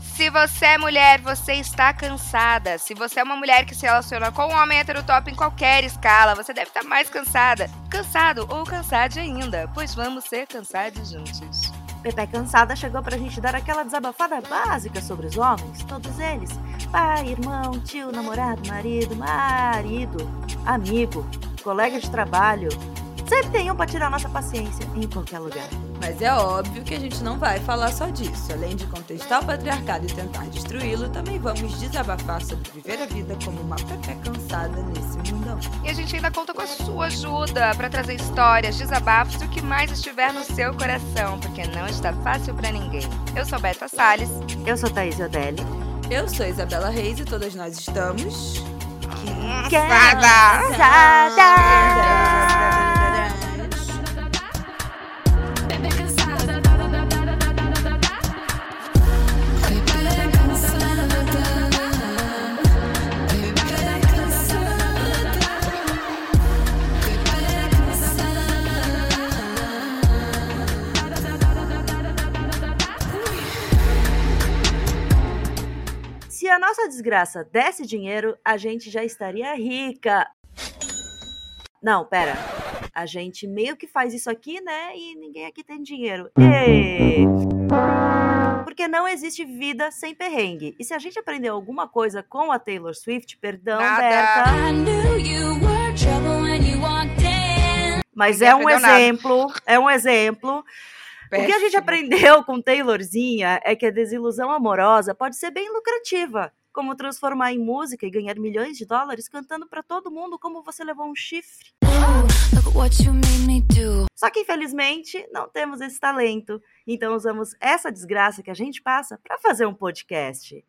Se você é mulher, você está cansada. Se você é uma mulher que se relaciona com um homem heterotop em qualquer escala, você deve estar mais cansada. Cansado ou cansada ainda, pois vamos ser cansados juntos. Pepe Cansada chegou pra gente dar aquela desabafada básica sobre os homens, todos eles. Pai, irmão, tio, namorado, marido, marido, amigo, colega de trabalho. Sempre tem um pra tirar nossa paciência em qualquer lugar. Mas é óbvio que a gente não vai falar só disso. Além de contestar o patriarcado e tentar destruí-lo, também vamos desabafar sobre viver a vida como uma Pepe cansada nesse mundão. E a gente ainda conta com a sua ajuda para trazer histórias, desabafos e o que mais estiver no seu coração, porque não está fácil para ninguém. Eu sou Beta Salles. Eu sou Thaís Odelli. Eu sou Isabela Reis e todas nós estamos. Cansada! Cansada! A nossa desgraça desse dinheiro, a gente já estaria rica. Não, pera. A gente meio que faz isso aqui, né? E ninguém aqui tem dinheiro. Ê! Porque não existe vida sem perrengue. E se a gente aprendeu alguma coisa com a Taylor Swift, perdão, Nada. Berta. I knew you were trouble when you walked in. Mas é um nada. exemplo, é um exemplo. O que a gente aprendeu com Taylorzinha é que a desilusão amorosa pode ser bem lucrativa, como transformar em música e ganhar milhões de dólares cantando pra todo mundo como você levou um chifre. Do. Só que infelizmente não temos esse talento, então usamos essa desgraça que a gente passa pra fazer um podcast.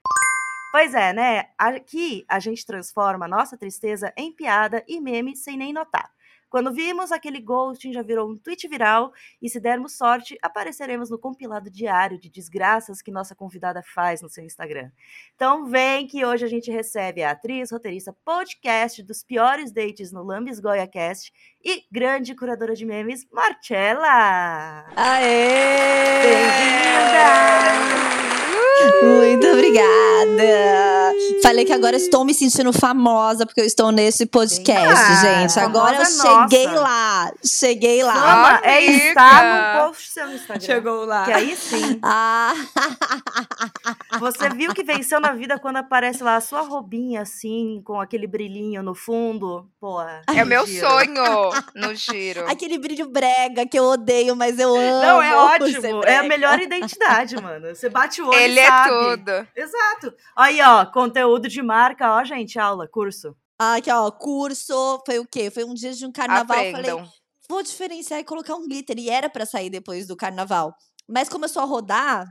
Pois é, né? Aqui a gente transforma a nossa tristeza em piada e meme sem nem notar. Quando vimos, aquele ghosting já virou um tweet viral e, se dermos sorte, apareceremos no compilado diário de desgraças que nossa convidada faz no seu Instagram. Então vem que hoje a gente recebe a atriz, roteirista, podcast dos piores dates no Lambis Goya Cast e grande curadora de memes, Marcela! Aê! Bem-vinda! Muito obrigada! Falei que agora estou me sentindo famosa porque eu estou nesse podcast, Ah, gente. Agora eu cheguei nossa. lá. Cheguei lá. É estar no post seu Instagram. Chegou lá. Que aí sim. Ah, Você viu que venceu na vida quando aparece lá a sua roubinha assim, com aquele brilhinho no fundo? Pô, É o meu giro. sonho no giro. aquele brilho brega que eu odeio, mas eu amo. Não, é ótimo. É a melhor identidade, mano. Você bate o olho Ele e é sabe. tudo. Exato. Aí, ó, conteúdo de marca, ó, gente, aula, curso. Ah, aqui, ó, curso. Foi o quê? Foi um dia de um carnaval. eu Falei, Aprendam. vou diferenciar e colocar um glitter. E era pra sair depois do carnaval. Mas começou a rodar,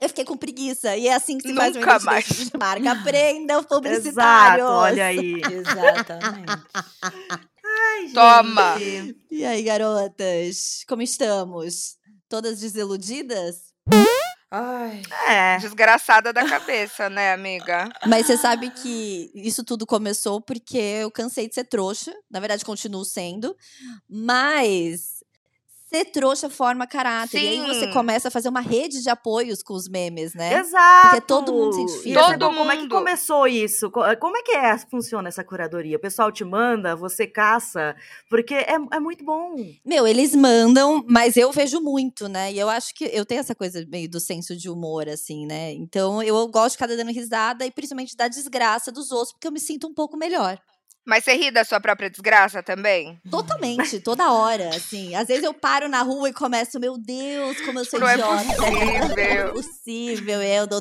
eu fiquei com preguiça. E é assim que se faz um Nunca mais. de marca. Aprendam, publicitários. Exato, olha aí. Exatamente. Ai, Toma. gente. E aí, garotas? Como estamos? Todas desiludidas? Ai, É. Desgraçada da cabeça, né, amiga? Mas você sabe que isso tudo começou porque eu cansei de ser trouxa. Na verdade, continuo sendo. Mas ser trouxa forma caráter. E aí você Sim. começa a fazer uma rede de apoios com os memes, né? Exato. Porque todo mundo se identifica. Todo bom, Como é que mundo. começou isso? Co- Como é que é, funciona essa curadoria? O pessoal te manda, você caça? Porque é, é muito bom. Meu, eles mandam, mas eu vejo muito, né? E eu acho que eu tenho essa coisa meio do senso de humor, assim, né? Então eu gosto de ficar dando risada e principalmente da desgraça dos outros, porque eu me sinto um pouco melhor. Mas você ri da sua própria desgraça também? Totalmente, toda hora, assim. Às vezes eu paro na rua e começo, meu Deus, como eu sou Não é idiota. possível. Não é possível. Eu, dou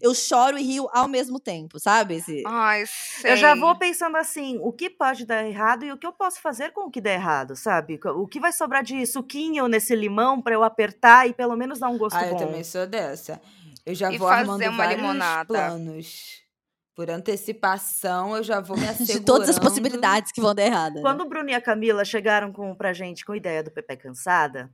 eu choro e rio ao mesmo tempo, sabe? Esse- Ai, sei. Eu já vou pensando assim, o que pode dar errado e o que eu posso fazer com o que der errado, sabe? O que vai sobrar de suquinho nesse limão pra eu apertar e pelo menos dar um gosto ah, eu bom? também sou dessa. Eu já E vou fazer armando uma vários limonada. planos. Por antecipação, eu já vou me assegurando. De todas as possibilidades que vão dar errado. né? Quando o Bruno e a Camila chegaram com, pra gente com a ideia do Pepe Cansada,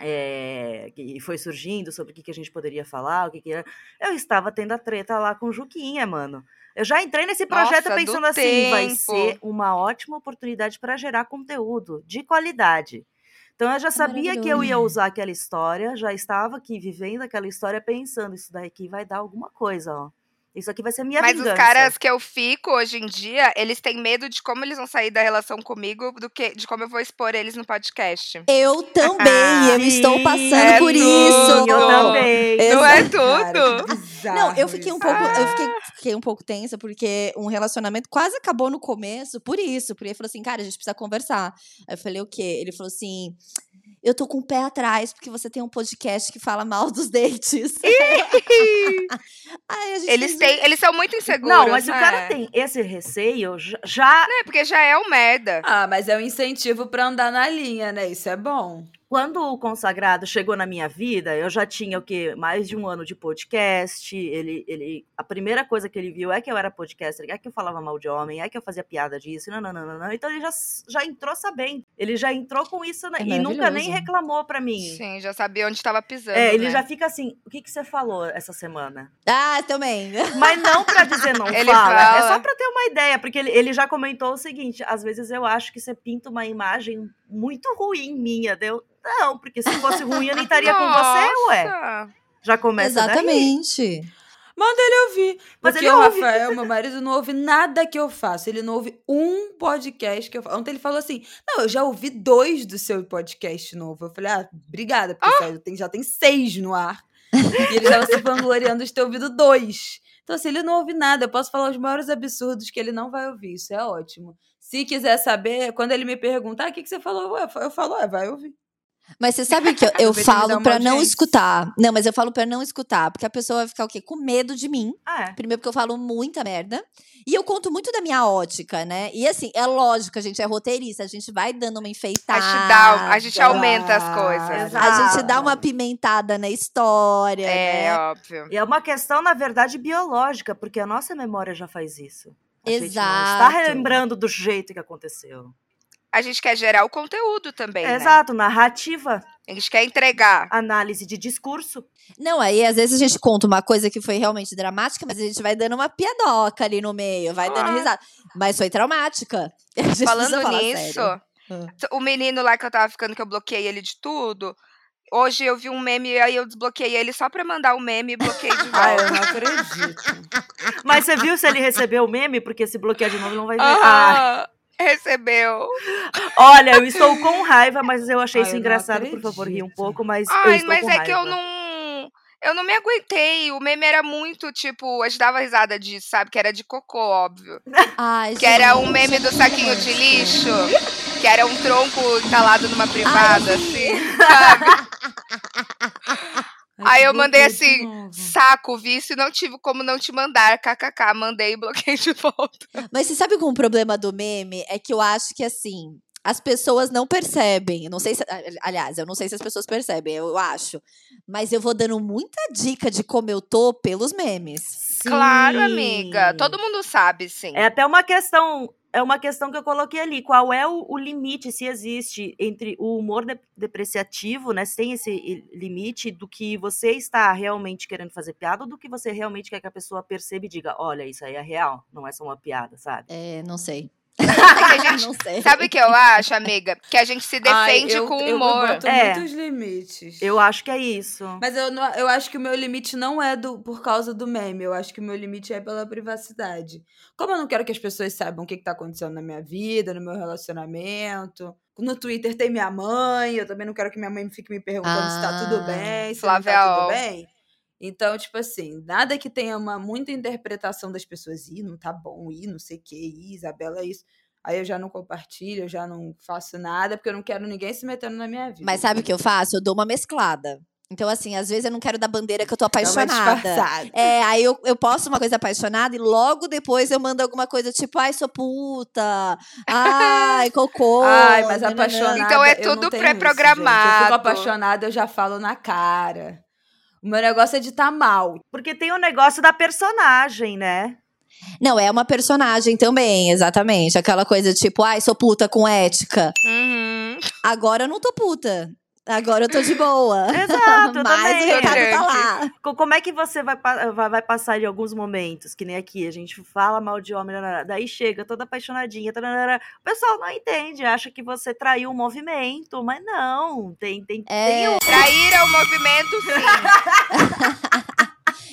é, e foi surgindo sobre o que, que a gente poderia falar, o que, que era, eu estava tendo a treta lá com o Juquinha, mano. Eu já entrei nesse projeto Nossa, do pensando assim, vai tempo. ser uma ótima oportunidade para gerar conteúdo de qualidade. Então eu já sabia que eu ia usar aquela história, já estava aqui vivendo aquela história pensando, isso daqui vai dar alguma coisa, ó. Isso aqui vai ser minha Mas vingança. os caras que eu fico hoje em dia, eles têm medo de como eles vão sair da relação comigo do que de como eu vou expor eles no podcast. Eu também, eu estou Sim, passando é por tudo. isso. Eu também. Não é Cara, tudo? bizarro Não, eu fiquei um pouco, eu fiquei, fiquei um pouco tensa porque um relacionamento quase acabou no começo por isso, porque ele falou assim, cara, a gente precisa conversar. Aí eu falei o quê? Ele falou assim, eu tô com o pé atrás porque você tem um podcast que fala mal dos dates. Aí a gente Eles um- têm, eles são muito inseguros. Não, mas o né? cara tem esse receio já- já É, porque já é um merda. Ah, mas é um incentivo pra andar na linha, né? Isso é bom. Quando o consagrado chegou na minha vida, eu já tinha o quê? Mais de um ano de podcast. Ele, ele, a primeira coisa que ele viu é que eu era podcaster, é que eu falava mal de homem, é que eu fazia piada disso, não, não, não, não, não. Então ele já, já entrou sabendo. Ele já entrou com isso né? É e nunca nem reclamou pra mim. Sim, já sabia onde estava pisando. É, ele né? já fica assim, o que, que você falou essa semana? Ah, também. Mas não pra dizer não Ele fala, é fala. só pra ter uma ideia, porque ele, ele já comentou o seguinte, às vezes eu acho que você pinta uma imagem muito ruim minha, deu, não, porque se fosse ruim eu nem estaria com você, ué. Já começa daí. Exatamente. Manda ele ouvir. Mas Porque ele o ouve. Rafael, meu marido, não ouve nada que eu faço. Ele não ouve um podcast que eu faço. Ontem ele falou assim: Não, eu já ouvi dois do seu podcast novo. Eu falei: Ah, obrigada, porque sério, tem- já tem seis no ar. E ele estava se vangloriando de ter ouvido dois. Então, assim, ele não ouve nada. Eu posso falar os maiores absurdos que ele não vai ouvir. Isso é ótimo. Se quiser saber, quando ele me perguntar, o que, que você falou? Eu falo, é, vai ouvir. Mas você sabe que eu, eu falo uma pra não escutar. Não, mas eu falo pra não escutar, porque a pessoa vai ficar o quê? Com medo de mim. Ah, é. Primeiro porque eu falo muita merda. E eu conto muito da minha ótica, né? E assim, é lógico, a gente é roteirista, a gente vai dando uma A enfeitada. gente, dá, a gente aumenta as coisas. Exato. A gente dá uma pimentada na história, É, né? óbvio. E é uma questão, na verdade, biológica, porque a nossa memória já faz isso. A gente não está Exato. relembrando do jeito que aconteceu. A gente quer gerar o conteúdo também, né? Exato, narrativa, A gente quer entregar. análise de discurso. Não, aí às vezes a gente conta uma coisa que foi realmente dramática, mas a gente vai dando uma piadoca ali no meio, vai dando Claro. risada. Mas foi traumática. Falando nisso, sério. Ah. o menino lá que eu tava ficando, que eu bloqueei ele de tudo. Hoje eu vi um meme e aí eu desbloqueei ele só pra mandar o meme e bloqueei de Ah, eu não acredito. Mas você viu se ele recebeu o meme? Porque se bloquear de novo, não vai ver. Ah, Ah, recebeu. olha, eu estou com raiva, mas eu achei Ai, isso eu não engraçado. Por favor, ria um pouco, mas eu Ai, estou mas com é raiva. que eu não. Eu não me aguentei. O meme era muito, tipo, a gente dava risada disso, sabe? Que era de cocô, óbvio. Ai, Que era um meme do saquinho de lixo. Que era um tronco entalado numa privada, assim, sabe? Aí eu mandei assim. Saco, vício, não tive como não te mandar. KKK, mandei e bloqueei de volta. Mas você sabe qual é o problema do meme? É que eu acho que assim. As pessoas não percebem. Não sei se. Aliás, eu não sei se as pessoas percebem, eu acho. Mas eu vou dando muita dica de como eu tô pelos memes. Claro, Sim. amiga. Todo mundo sabe, sim. É até uma questão. É uma questão que eu coloquei ali. Qual é o, o limite, se existe, entre o humor de- depreciativo, né? Se tem esse limite do que você está realmente querendo fazer piada ou do que você realmente quer que a pessoa perceba e diga: olha, isso aí é real, não é só uma piada, sabe? É, não sei. Gente-. Sabe o que eu acho, amiga? Que a gente se Ai, defende eu- com eu humor. boto É. muitos limites. Eu acho que é isso. Mas eu, não- eu acho que o meu limite não é do, por causa do meme. Eu acho que o meu limite é pela privacidade. Como eu não quero que as pessoas saibam o que, está acontecendo na minha vida, no meu relacionamento. No Twitter tem minha mãe, eu também não quero que minha mãe fique me perguntando se tá tudo Ah, bem, se Flávia não tá tudo bem. Então, tipo assim, nada que tenha uma muita interpretação das pessoas, ih, não tá bom, ih, não sei o que, ih, Isabela, é isso. Aí eu já não compartilho, eu já não faço nada, porque eu não quero ninguém se metendo na minha vida. Mas sabe o que eu faço? Eu dou uma mesclada. Então, assim, às vezes eu não quero dar bandeira que eu tô apaixonada. É, aí eu, eu posto uma coisa apaixonada e logo depois eu mando alguma coisa tipo, ai, sou puta, ai, cocô. Ai, mas apaixonada. Então é tudo pré-programado. Eu fico apaixonada, eu já falo na cara. O meu negócio é de estar mal. Porque tem o negócio da personagem, né? Não, é uma personagem também, exatamente. Aquela coisa tipo, ai, sou puta com ética. Uhum. Agora eu não tô puta. Agora eu tô de boa. Exato, eu Mas também. o recado tá lá. Co- Como é que você vai, vai, vai passar em alguns momentos, que nem aqui, a gente fala mal de homem, daí chega toda apaixonadinha, tananana, o pessoal não entende, acha que você traiu o movimento, mas não, tem, tem, tem É, um- Trair é o movimento, sim.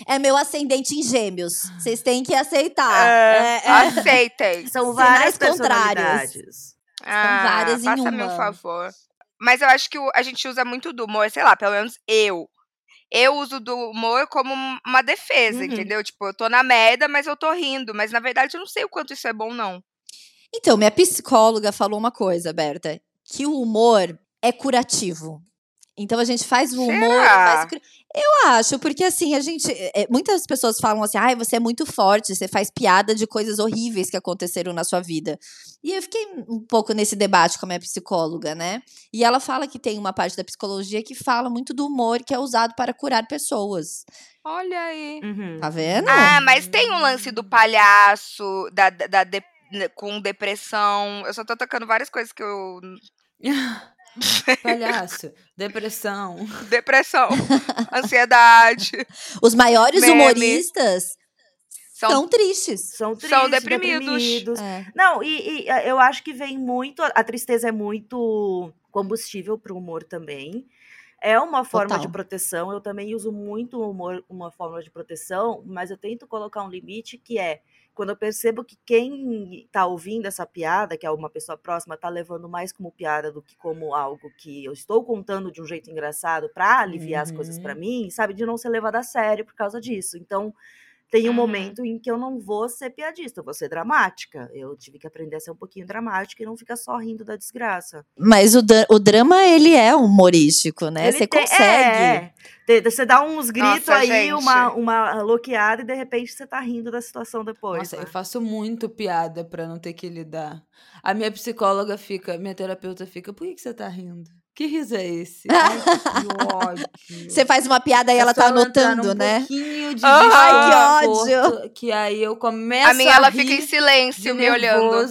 é meu ascendente em gêmeos. Vocês têm que aceitar. É, É, é. Aceitem. são Sinais várias contrários. personalidades. Ah, várias em Faça-me um uma. favor. Mas eu acho que a gente usa muito do humor, sei lá, pelo menos eu. Eu uso do humor como um- uma defesa, Uhum. entendeu? Tipo, eu tô na merda, mas eu tô rindo. Mas na verdade eu não sei o quanto isso é bom, não. Então, minha psicóloga falou uma coisa, Berta, que o humor é curativo. Então a gente faz o humor. Faz Eu acho, porque assim, a gente. é, muitas pessoas falam assim, ai, você é muito forte, você faz piada de coisas horríveis que aconteceram na sua vida. E eu fiquei um pouco nesse debate com a minha psicóloga, né? E ela fala que tem uma parte da psicologia que fala muito do humor que é usado para curar pessoas. Olha aí. Uhum. Tá vendo? Ah, mas tem um lance do palhaço, da, da, da de- com depressão. Eu só tô tocando várias coisas que eu. Palhaço, depressão. Depressão, ansiedade. Os maiores Meme. humoristas São, são tristes. São tristes, São deprimidos. deprimidos. É. Não, e, e, eu acho que vem muito. A tristeza é muito combustível para o humor também. É uma forma de Total. proteção. Eu também uso muito o humor, uma forma de proteção, mas eu tento colocar um limite que é quando eu percebo que quem tá ouvindo essa piada, que é uma pessoa próxima, tá levando mais como piada do que como algo que eu estou contando de um jeito engraçado para aliviar as coisas Uhum. para mim, sabe? De não ser levada a sério por causa disso. Então, tem um Uhum. momento em que eu não vou ser piadista, eu vou ser dramática. Eu tive que aprender a ser um pouquinho dramática e não ficar só rindo da desgraça. Mas o, o drama, ele é humorístico, né? Ele Você tem- consegue. É, é. Você dá uns gritos Nossa, aí, gente. uma, uma loqueada, e de repente você tá rindo da situação depois. Nossa, né? eu faço muito piada pra não ter que lidar. A minha psicóloga fica, minha terapeuta fica, por que, que você tá rindo? Que riso é esse? Ai, que ódio. Você faz uma piada e ela tá ela anotando, num né? pouquinho de Ai, que desconforto, Que aí eu começo a minha, ela rir fica em silêncio, me olhando.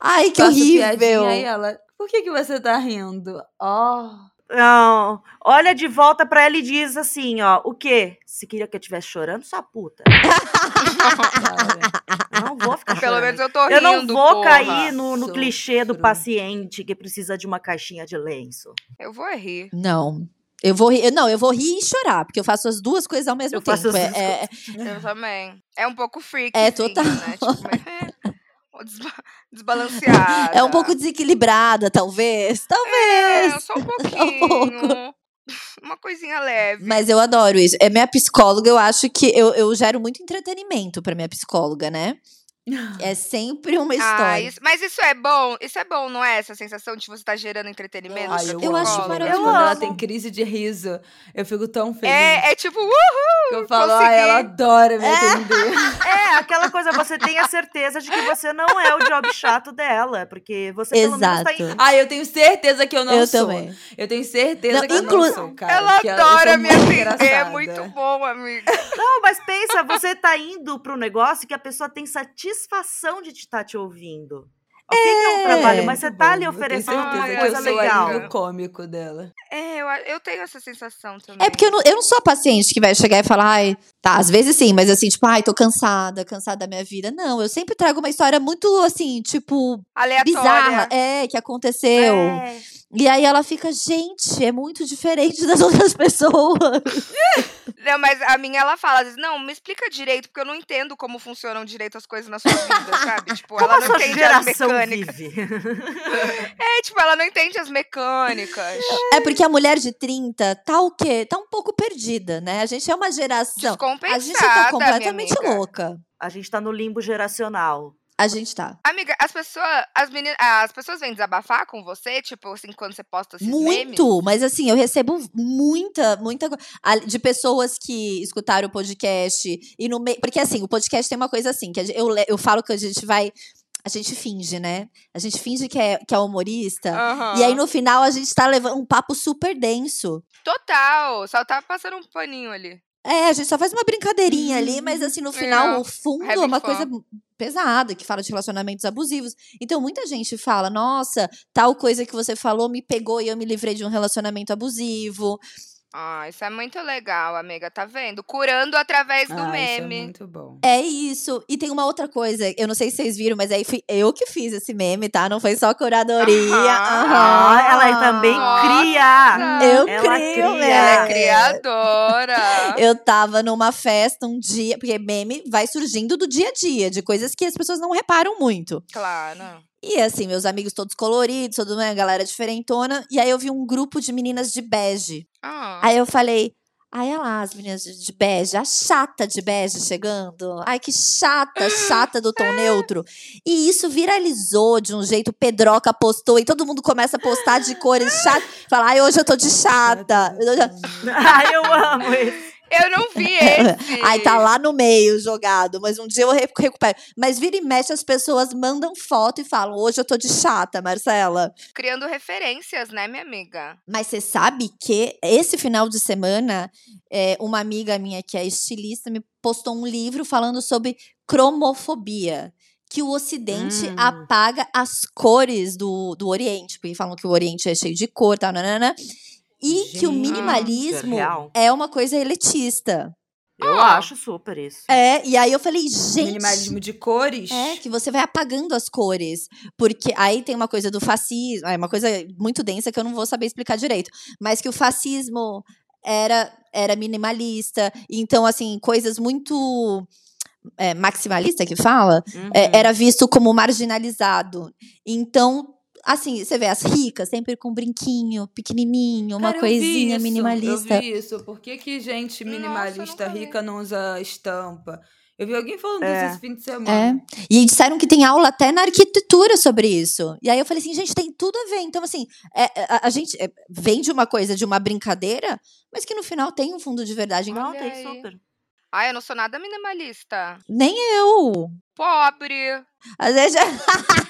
Ai, que horrível. piadinha, e ela, por que, que você tá rindo? Ó, Não, olha de volta pra ela e diz assim, ó, o quê? Se queria que eu estivesse chorando, sua puta. não vou ficar Pelo chorando. menos eu tô rindo, Eu não vou porra. cair no, no clichê do paciente que precisa de uma caixinha de lenço. Eu vou rir. Não. Eu vou rir, não, eu vou rir e chorar, porque eu faço as duas coisas ao mesmo Eu faço tempo. as É- duas é- Eu também. É um pouco freak, É, total. né? Tipo, é, desba- desbalanceada. é um pouco desequilibrada, talvez. Talvez. É, só um um pouquinho. Uma coisinha leve. Mas eu adoro isso. É minha psicóloga, eu acho que eu, eu gero muito entretenimento pra minha psicóloga, né? É sempre uma Ah, história. isso- mas isso é bom, isso é bom, não é? Essa sensação de você estar gerando entretenimento Ai, pra eu, Eu acho maravilhoso. Quando ela tem crise de riso, eu fico tão feliz. É, é tipo, uh, que eu falo, ai, ela consegui." adora me atender. É, aquela coisa, você tem a certeza de que você não é o job chato dela, porque você pelo menos tá Exato. em... Ai, eu tenho certeza que eu não eu sou. também. Eu tenho certeza Não, que eu inclu- não sou, cara. ela eu adora me atender. É muito bom, amiga. Não, mas pensa, você tá indo pro negócio que a pessoa tem satisfação de estar te ouvindo. Ok que é um trabalho, mas você tá ali Eu tenho oferecendo certeza uma que eu coisa sou legal. alívio cômico dela. É, eu, eu tenho essa sensação também. É porque eu não, eu não sou a paciente que vai chegar e falar, ai, tá, às vezes sim, mas assim, tipo, ai, tô cansada, cansada da minha vida. Não, eu sempre trago uma história muito, assim, tipo, Aleatória. bizarra. É, que aconteceu. É. E aí ela fica, gente, é muito diferente das outras pessoas. Não, mas a minha, ela fala, às vezes, não, me explica direito, porque eu não entendo como funcionam direito as coisas na sua vida, sabe? Tipo, Como ela não entende as mecânicas. vive? É, tipo, ela não entende as mecânicas. É porque a mulher de 30 tá o quê? Tá um pouco perdida, né? A gente é uma geração. Descompensada, A gente tá completamente louca. A gente tá no limbo geracional. A gente tá. Amiga, as pessoas, as meninas, as pessoas vêm desabafar com você, tipo, assim, quando você posta esses memes? Muito, mas assim, eu recebo muita, muita de pessoas que escutaram o podcast e no meio. Porque assim, o podcast tem uma coisa assim, que eu, eu falo que a gente vai. A gente finge, né? A gente finge que é, que é humorista. Aham. E aí, no final, a gente tá levando um papo super denso. Total, só tá passando um paninho ali. É, a gente só faz uma brincadeirinha ali, mas assim, no final, É, o fundo é uma coisa pesada, que fala de relacionamentos abusivos. Então, muita gente fala: nossa, tal coisa que você falou me pegou e eu me livrei de um relacionamento abusivo. Ah, isso é muito legal, amiga. Tá vendo? Curando através do Ah, isso é meme. muito bom. É isso. E tem uma outra coisa, eu não sei se vocês viram, mas aí fui eu que fiz esse meme, tá? Não foi só curadoria. Aham. Ah, Aham. ela também Nossa. cria. Eu Ela crio, cria. Ela é criadora. Eu tava numa festa um dia, porque meme vai surgindo do dia a dia, de coisas que as pessoas não reparam muito. Claro. E assim, meus amigos todos coloridos, toda uma galera diferentona. E aí eu vi um grupo de meninas de bege. Ah. Aí eu falei, ai, olha lá as meninas de, de bege, a chata de bege chegando. Ai, que chata, chata do tom neutro. E isso viralizou de um jeito, Pedroca postou, e todo mundo começa a postar de cores chatas. Fala, ai, hoje eu tô de chata. Ai, eu amo isso. Eu não vi esse. Aí tá lá no meio jogado, mas um dia eu re- recupero. Mas vira e mexe, as pessoas mandam foto e falam: hoje eu tô de chata, Marcela. Criando referências, né, minha amiga? Mas você sabe que esse final de semana, é, uma amiga minha que é estilista me postou um livro falando sobre cromofobia. Que o Ocidente Hum. apaga as cores do, do Oriente. Porque falam que o Oriente é cheio de cor, tal, nanana. E que o minimalismo é uma coisa elitista. Eu Ah. acho super isso. É, e aí eu falei, gente. Minimalismo de cores. É, que você vai apagando as cores. Porque aí tem uma coisa do fascismo, é uma coisa muito densa que eu não vou saber explicar direito. Mas que o fascismo era, era minimalista. Então, assim, coisas muito. É, maximalista que fala, é, Uhum. era visto como marginalizado. Então, assim, você vê as ricas sempre com um brinquinho pequenininho, uma Cara, eu vi coisinha isso, minimalista. Eu vi isso. Por que, que gente Nossa, eu minimalista vi. rica não usa estampa? Eu vi alguém falando É. disso esse fim de semana. E disseram que tem aula até na arquitetura sobre isso. E aí eu falei assim, gente, tem tudo a ver. Então, assim, é, é, a, a gente é, vende uma coisa de uma brincadeira, mas que no final tem um fundo de verdade. Não, tem super. Ai, eu não sou nada minimalista. Nem eu. Pobre. Às vezes.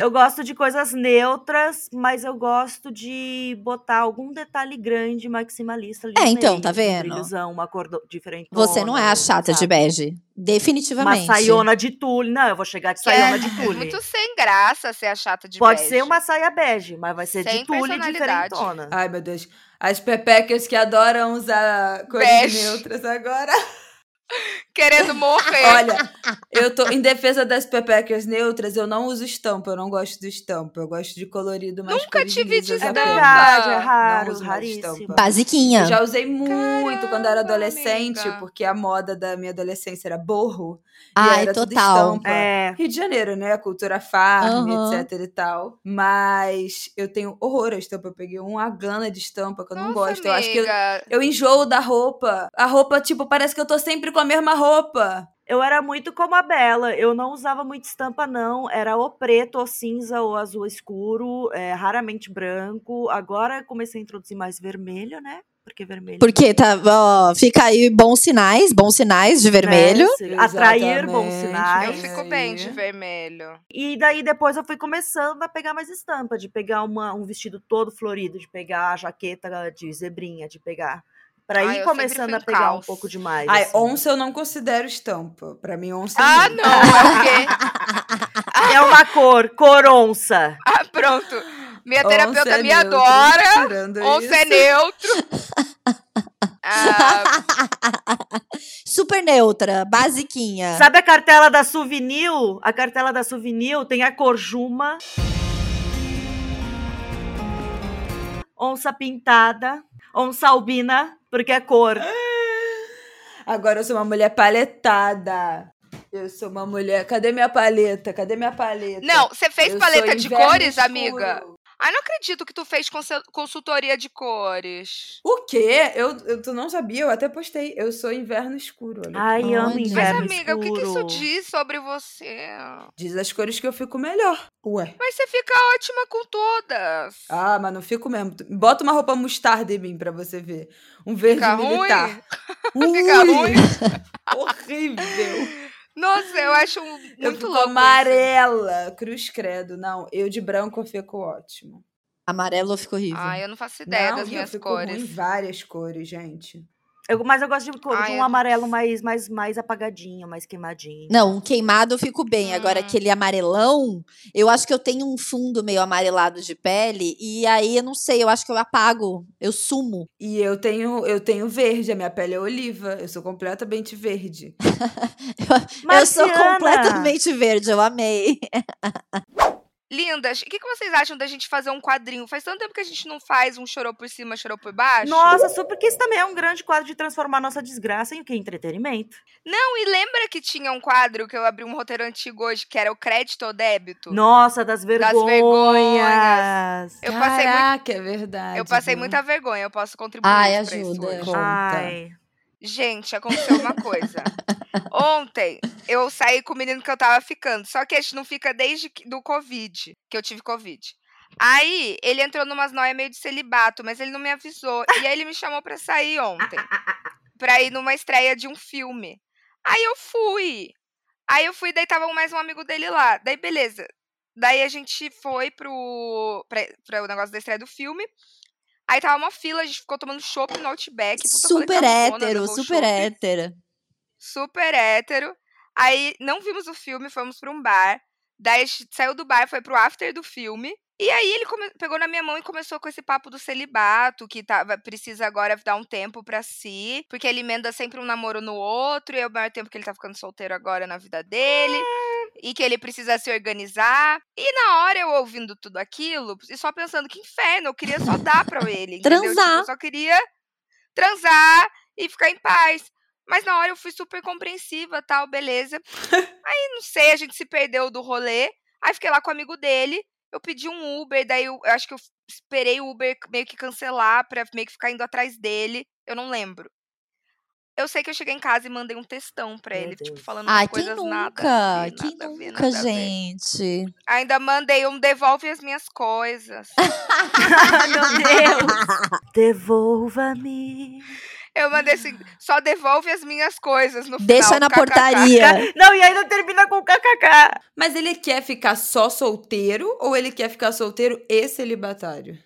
Eu gosto de coisas neutras, mas eu gosto de botar algum detalhe grande maximalista ali É, no então, meio, tá um vendo? brilhozão, uma cor do- diferente. Você não é a chata de bege. Uma Definitivamente. saiona de tule. Não, eu vou chegar de Que é saiona de tule. Muito sem graça ser a chata de Pode bege. ser uma saia bege, mas vai ser Sem de tule diferentona. Ai, meu Deus. As pepecas que adoram usar cores Bege. neutras agora. Querendo morrer. Olha, eu tô em defesa das pepecas neutras, eu não uso estampa, eu não gosto de estampa. Eu gosto de colorido mais Nunca tive de É apenas. verdade, é Não raro, uso mais raríssimo. estampa. Basiquinha. Eu já usei muito quando era Caramba, adolescente, amiga. porque a moda da minha adolescência era borro. Ai, era total. estampa. É. Rio de Janeiro, né? Cultura farm, Aham. etc e tal. Mas eu tenho horror à estampa. Eu peguei uma gana de estampa que eu não Nossa, gosto. Eu acho que eu, amiga. eu enjoo da roupa. A roupa, tipo, parece que eu tô sempre com a mesma roupa. Eu era muito como a Bela, eu não usava muito estampa, não. Era ou preto, ou cinza, ou azul escuro, é, raramente branco. Agora comecei a introduzir mais vermelho, né? Porque vermelho. Porque tá, ó, fica aí bons sinais, bons sinais de vermelho. né, se- Atrair bons sinais. Eu fico bem de vermelho. E daí depois eu fui começando a pegar mais estampa, de pegar uma, um vestido todo florido, de pegar a jaqueta de zebrinha, de pegar. Pra Ai, ir começando a pegar um pouco demais. Ai, assim. onça eu não considero estampa. Pra mim, onça é Ah, neutro. não, é o quê? É uma cor, cor onça. Ah, pronto. Minha Onça terapeuta é me neutro, adora. Onça é isso. neutro. Ah, Super neutra, basiquinha. Sabe a cartela da Souvenir? A cartela da Souvenir tem a cor Juma. Onça pintada. Onça albina, porque é cor. Agora eu sou uma mulher paletada. Eu sou uma mulher. Cadê minha paleta? Cadê minha paleta? não, você fez Eu paleta de cores, escuro. amiga? Ai, não acredito que tu fez consul- consultoria de cores. O quê? Eu, eu tu não sabia? Eu até postei. Eu sou inverno escuro. olha. Ai, amo Olha. Mas, inverno amiga, o que, que isso escuro. diz sobre você? Diz as cores que eu fico melhor. Ué. Mas você fica ótima com todas. Ah, mas não fico mesmo. Bota uma roupa mostarda em mim pra você ver. Um verde Fica ruim? militar. Fica Ui, ruim? Horrível. Nossa, eu acho eu muito fico louco. isso. amarela. Cruz credo. Não, eu de branco eu fico ótimo. Amarelo fica horrível. Ai, eu não faço ideia não, das eu minhas fico cores. ruim em várias cores, gente. Eu- mas eu gosto de, cor- de Ai, um eu- amarelo mais, mais, mais apagadinho, mais queimadinho. Não, um queimado eu fico bem. Agora, Hum. aquele amarelão, eu acho que eu tenho um fundo meio amarelado de pele. E aí, eu não sei, eu acho que eu apago. Eu sumo. E eu tenho, eu tenho verde, a minha pele é oliva. Eu sou completamente verde. Eu sou Marciana! completamente verde, eu amei. Lindas, o que, que vocês acham da gente fazer um quadrinho? Faz tanto tempo que a gente não faz um chorou por cima, chorou por baixo. Nossa, super, porque isso também é um grande quadro de transformar nossa desgraça em o quê? Entretenimento. Não, e lembra que tinha um quadro que eu abri um roteiro antigo hoje, que era o crédito ou débito? Nossa, das vergonhas. vergonhas. Eu passei muito- Caraca, é verdade. Eu passei viu? muita vergonha, eu posso contribuir Ai, pra isso ajuda. hoje. Conta. Ai. Gente, aconteceu uma coisa. Ontem eu saí com o menino que eu tava ficando, só que a gente não fica desde que- do Covid, que eu tive Covid. Aí ele entrou numas noias meio de celibato, mas ele não me avisou. E aí ele me chamou pra sair ontem. Pra ir numa estreia de um filme. Aí eu fui. Aí eu fui, daí tava mais um amigo dele lá. Daí beleza. Daí a gente foi pro, pra, o negócio da estreia do filme. Aí tava uma fila, a gente ficou tomando chopp no Outback. puta super cafona, hétero, double super chopp hétero. super hétero. Aí não vimos o filme, fomos pra um bar. Daí a gente saiu do bar, foi pro after do filme. E aí ele pegou na minha mão e começou com esse papo do celibato, que tava, precisa agora dar um tempo pra si, porque ele emenda sempre um namoro no outro, e é o maior tempo que ele tá ficando solteiro agora na vida dele, e que ele precisa se organizar. E na hora eu ouvindo tudo aquilo, e só pensando que inferno, eu queria só dar pra ele, entendeu? Tipo, Transar. eu só queria transar e ficar em paz. Mas na hora eu fui super compreensiva, tal, beleza. Aí, não sei, a gente se perdeu do rolê. Aí fiquei lá com o amigo dele. Eu pedi um Uber, daí eu, eu acho que eu esperei o Uber meio que cancelar pra meio que ficar indo atrás dele. Eu não lembro. Eu sei que eu cheguei em casa e mandei um textão pra Meu ele, tipo, falando quem coisas nada. nunca? a ver, Quem nada nunca, nada ver. gente? Ainda mandei um devolve as minhas coisas. Meu Deus. Devolva-me. Eu mandei assim, só devolve as minhas coisas no final. Deixa na kkk. portaria. Não, e ainda termina com kkk. Mas ele quer ficar só solteiro ou ele quer ficar solteiro e celibatário?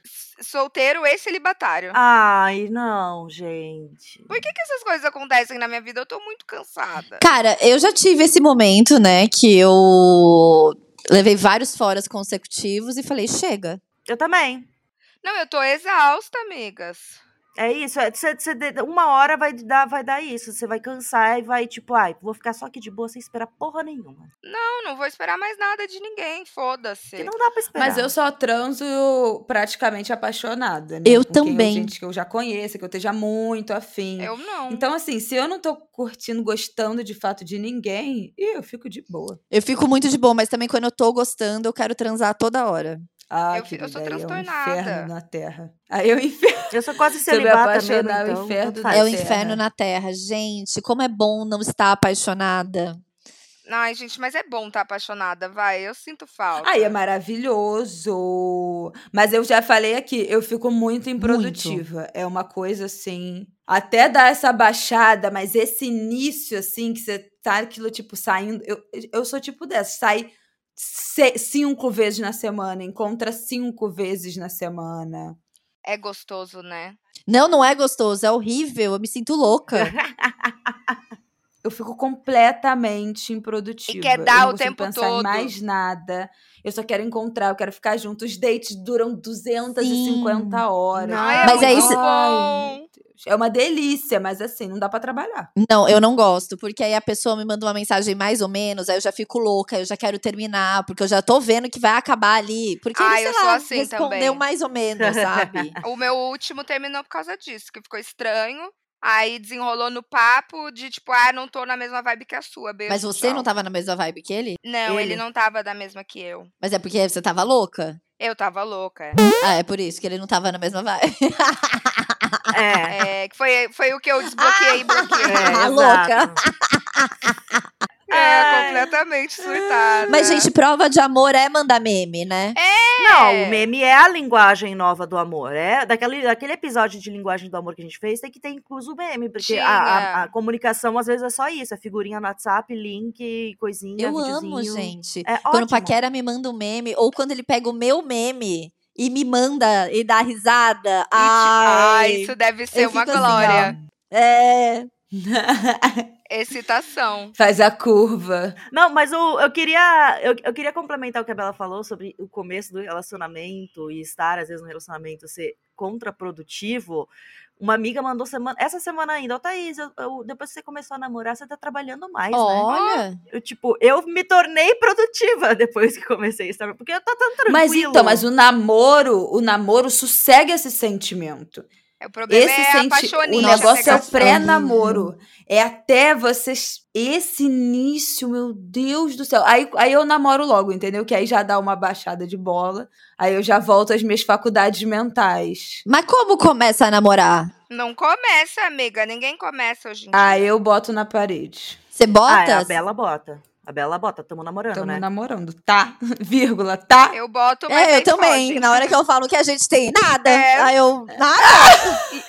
Solteiro e celibatário. Ai, não, gente. Por que, que essas coisas acontecem na minha vida? Eu tô muito cansada. Cara, eu já tive esse momento, né, que eu levei vários foras consecutivos e falei, chega. Eu também. Não, eu tô exausta, amigas. É isso, é, cê- cê de- uma hora vai dar, vai dar isso. Você vai cansar e vai, tipo, ai, vou ficar só aqui de boa sem esperar porra nenhuma. Não, não vou esperar mais nada de ninguém, foda-se. Porque não dá pra esperar. Mas eu só transo praticamente apaixonada, né? Eu Com quem também. gente que eu já conheço, que eu esteja muito afim. Eu não. Então, assim, se eu não tô curtindo, gostando de fato de ninguém, eu fico de boa. Eu fico muito de boa, mas também quando eu tô gostando, eu quero transar toda hora. Ah, Eu fi- eu sou querida, aí é um transtornada. inferno na terra. Aí é o inferno. Eu sou quase celibata mesmo, é o então, inferno tanto da faz. É o inferno na terra. Gente, como é bom não estar apaixonada. Ai, gente, mas é bom estar apaixonada, vai. Eu sinto falta. Aí é maravilhoso. Mas eu já falei aqui, eu fico muito improdutiva. É uma coisa assim. Até dar essa baixada, mas esse início, assim, que você tá aquilo, tipo, saindo. Eu, eu sou tipo dessa, sai cinco vezes na semana, encontra cinco vezes na semana. É gostoso, né? Não, não é gostoso, é horrível. Eu me sinto louca. Eu fico completamente improdutiva. quer Eu dar não o tempo pensar em todo. mais nada. Eu só quero encontrar, eu quero ficar junto. Os dates duram 250 horas. Ai, Mas é muito isso- bom. Deus. É uma delícia, mas assim, não dá pra trabalhar. Não, eu não gosto, porque aí a pessoa me manda uma mensagem mais ou menos, aí eu já fico louca, eu já quero terminar, porque eu já tô vendo que vai acabar ali. Porque Ah, ele, sei eu sou lá, assim respondeu também. mais ou menos, sabe? O meu último terminou por causa disso, que ficou estranho. Aí desenrolou no papo de tipo, ah, não tô na mesma vibe que a sua, beijo. Mas você tchau. não tava na mesma vibe que ele? Não, ele Ele? não tava da mesma que eu. Mas é porque você tava louca? Eu tava louca. Ah, é por isso que ele não tava na mesma vibe. É. É, que foi, foi o que eu desbloqueei e bloqueei. É, louca. É, Ai. completamente surtada. Mas, gente, prova de amor é mandar meme, né? Não, o meme é a linguagem nova do amor. É daquele, daquele episódio de linguagem do amor que a gente fez, tem que ter incluso o meme. Porque a, a- a comunicação, às vezes, é só isso. É figurinha no WhatsApp, link, coisinha, Eu amo, gente. É Quando o ótimo. Paquera me manda um meme, ou quando ele pega o meu meme e me manda e dá risada. E, tipo, Ai, Ai, isso deve ser eu uma fico assim, glória. É. Excitação. Faz a curva. Não, mas o, eu queria eu, eu queria complementar o que a Bela falou sobre o começo do relacionamento e estar, às vezes, no relacionamento ser contraprodutivo. Uma amiga mandou semana, essa semana ainda, ô Thaís, eu, eu- depois que você começou a namorar, você tá trabalhando mais, né? Olha. Eu, tipo, eu me tornei produtiva depois que comecei a porque eu tô tão tranquilo. Mas então, mas o namoro, o namoro sossega esse sentimento. O problema Esse é senti... O negócio é o pré-namoro. É até vocês. Esse início, meu Deus do céu. Aí, aí eu namoro logo, entendeu? Que aí já dá uma baixada de bola. Aí eu já volto às minhas faculdades mentais. Mas como começa a namorar? Não começa, amiga. Ninguém começa hoje em dia. Aí eu boto na parede. Você Ah, bota? é, a Bela bota. A Bela bota, tamo namorando, Tamo né? namorando, tá? Vírgula, tá? Eu boto, mas É, eu também. foge. Na hora que eu falo que a gente tem nada, É. aí eu. Nada.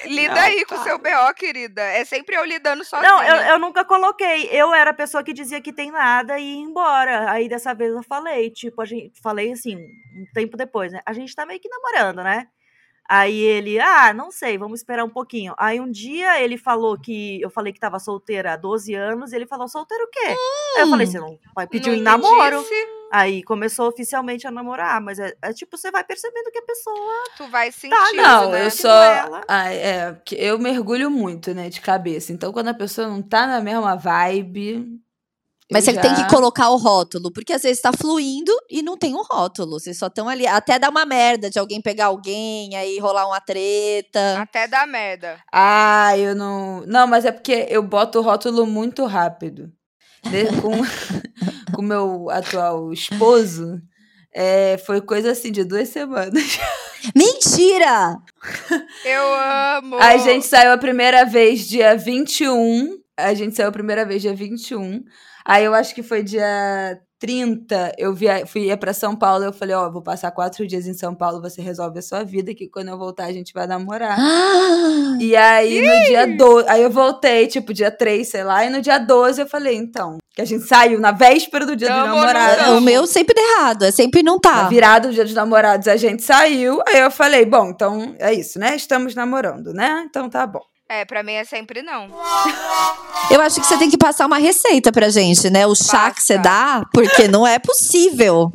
Lida Não, aí com o tá. seu BO, querida. É sempre eu lidando sozinha. Não, eu, eu nunca coloquei. Eu era a pessoa que dizia que tem nada e ia embora. Aí dessa vez eu falei, tipo, a gente falei assim, um tempo depois, né? A gente tá meio que namorando, né? Aí ele, ah, não sei, vamos esperar um pouquinho. Aí um dia ele falou que eu falei que tava solteira há 12 anos, e ele falou, solteiro o quê? Aí eu falei, você não vai pedir Não em me namoro? disse, Aí começou oficialmente a namorar, mas é, é tipo, você vai percebendo que a pessoa. tu vai sentindo, Não, né? eu só. é. Ah, é, que eu mergulho muito, né, de cabeça. Então, quando a pessoa não tá na mesma vibe. Mas eu você tem já- que colocar o rótulo, porque às vezes tá fluindo e não tem um rótulo. Vocês só estão ali. Até dá uma merda de alguém pegar alguém, aí rolar uma treta. Até dá merda. Ah, eu não. Não, mas é porque eu boto o rótulo muito rápido. Com o meu atual esposo, é, foi coisa assim de duas semanas. Mentira! Eu amo. A gente saiu a primeira vez dia 21. A gente saiu a primeira vez dia 21. Aí eu acho que foi dia 30. Eu via, fui ia pra São Paulo. Eu falei: Ó, vou passar quatro dias em São Paulo. Você resolve a sua vida. Que quando eu voltar, a gente vai namorar. Ah, E aí, no dia 12, aí eu voltei, tipo, dia 3, sei lá, e no dia 12 eu falei, então, que a gente saiu na véspera do dia dos namorados. O meu sempre dá errado, é sempre não Na tá. virada do dia dos namorados a gente saiu, aí eu falei, bom, então é isso, né? Estamos namorando, né? Então tá bom. É, pra mim é sempre não. Eu acho que você tem que passar uma receita pra gente, né? O chá que você dá, porque não é possível.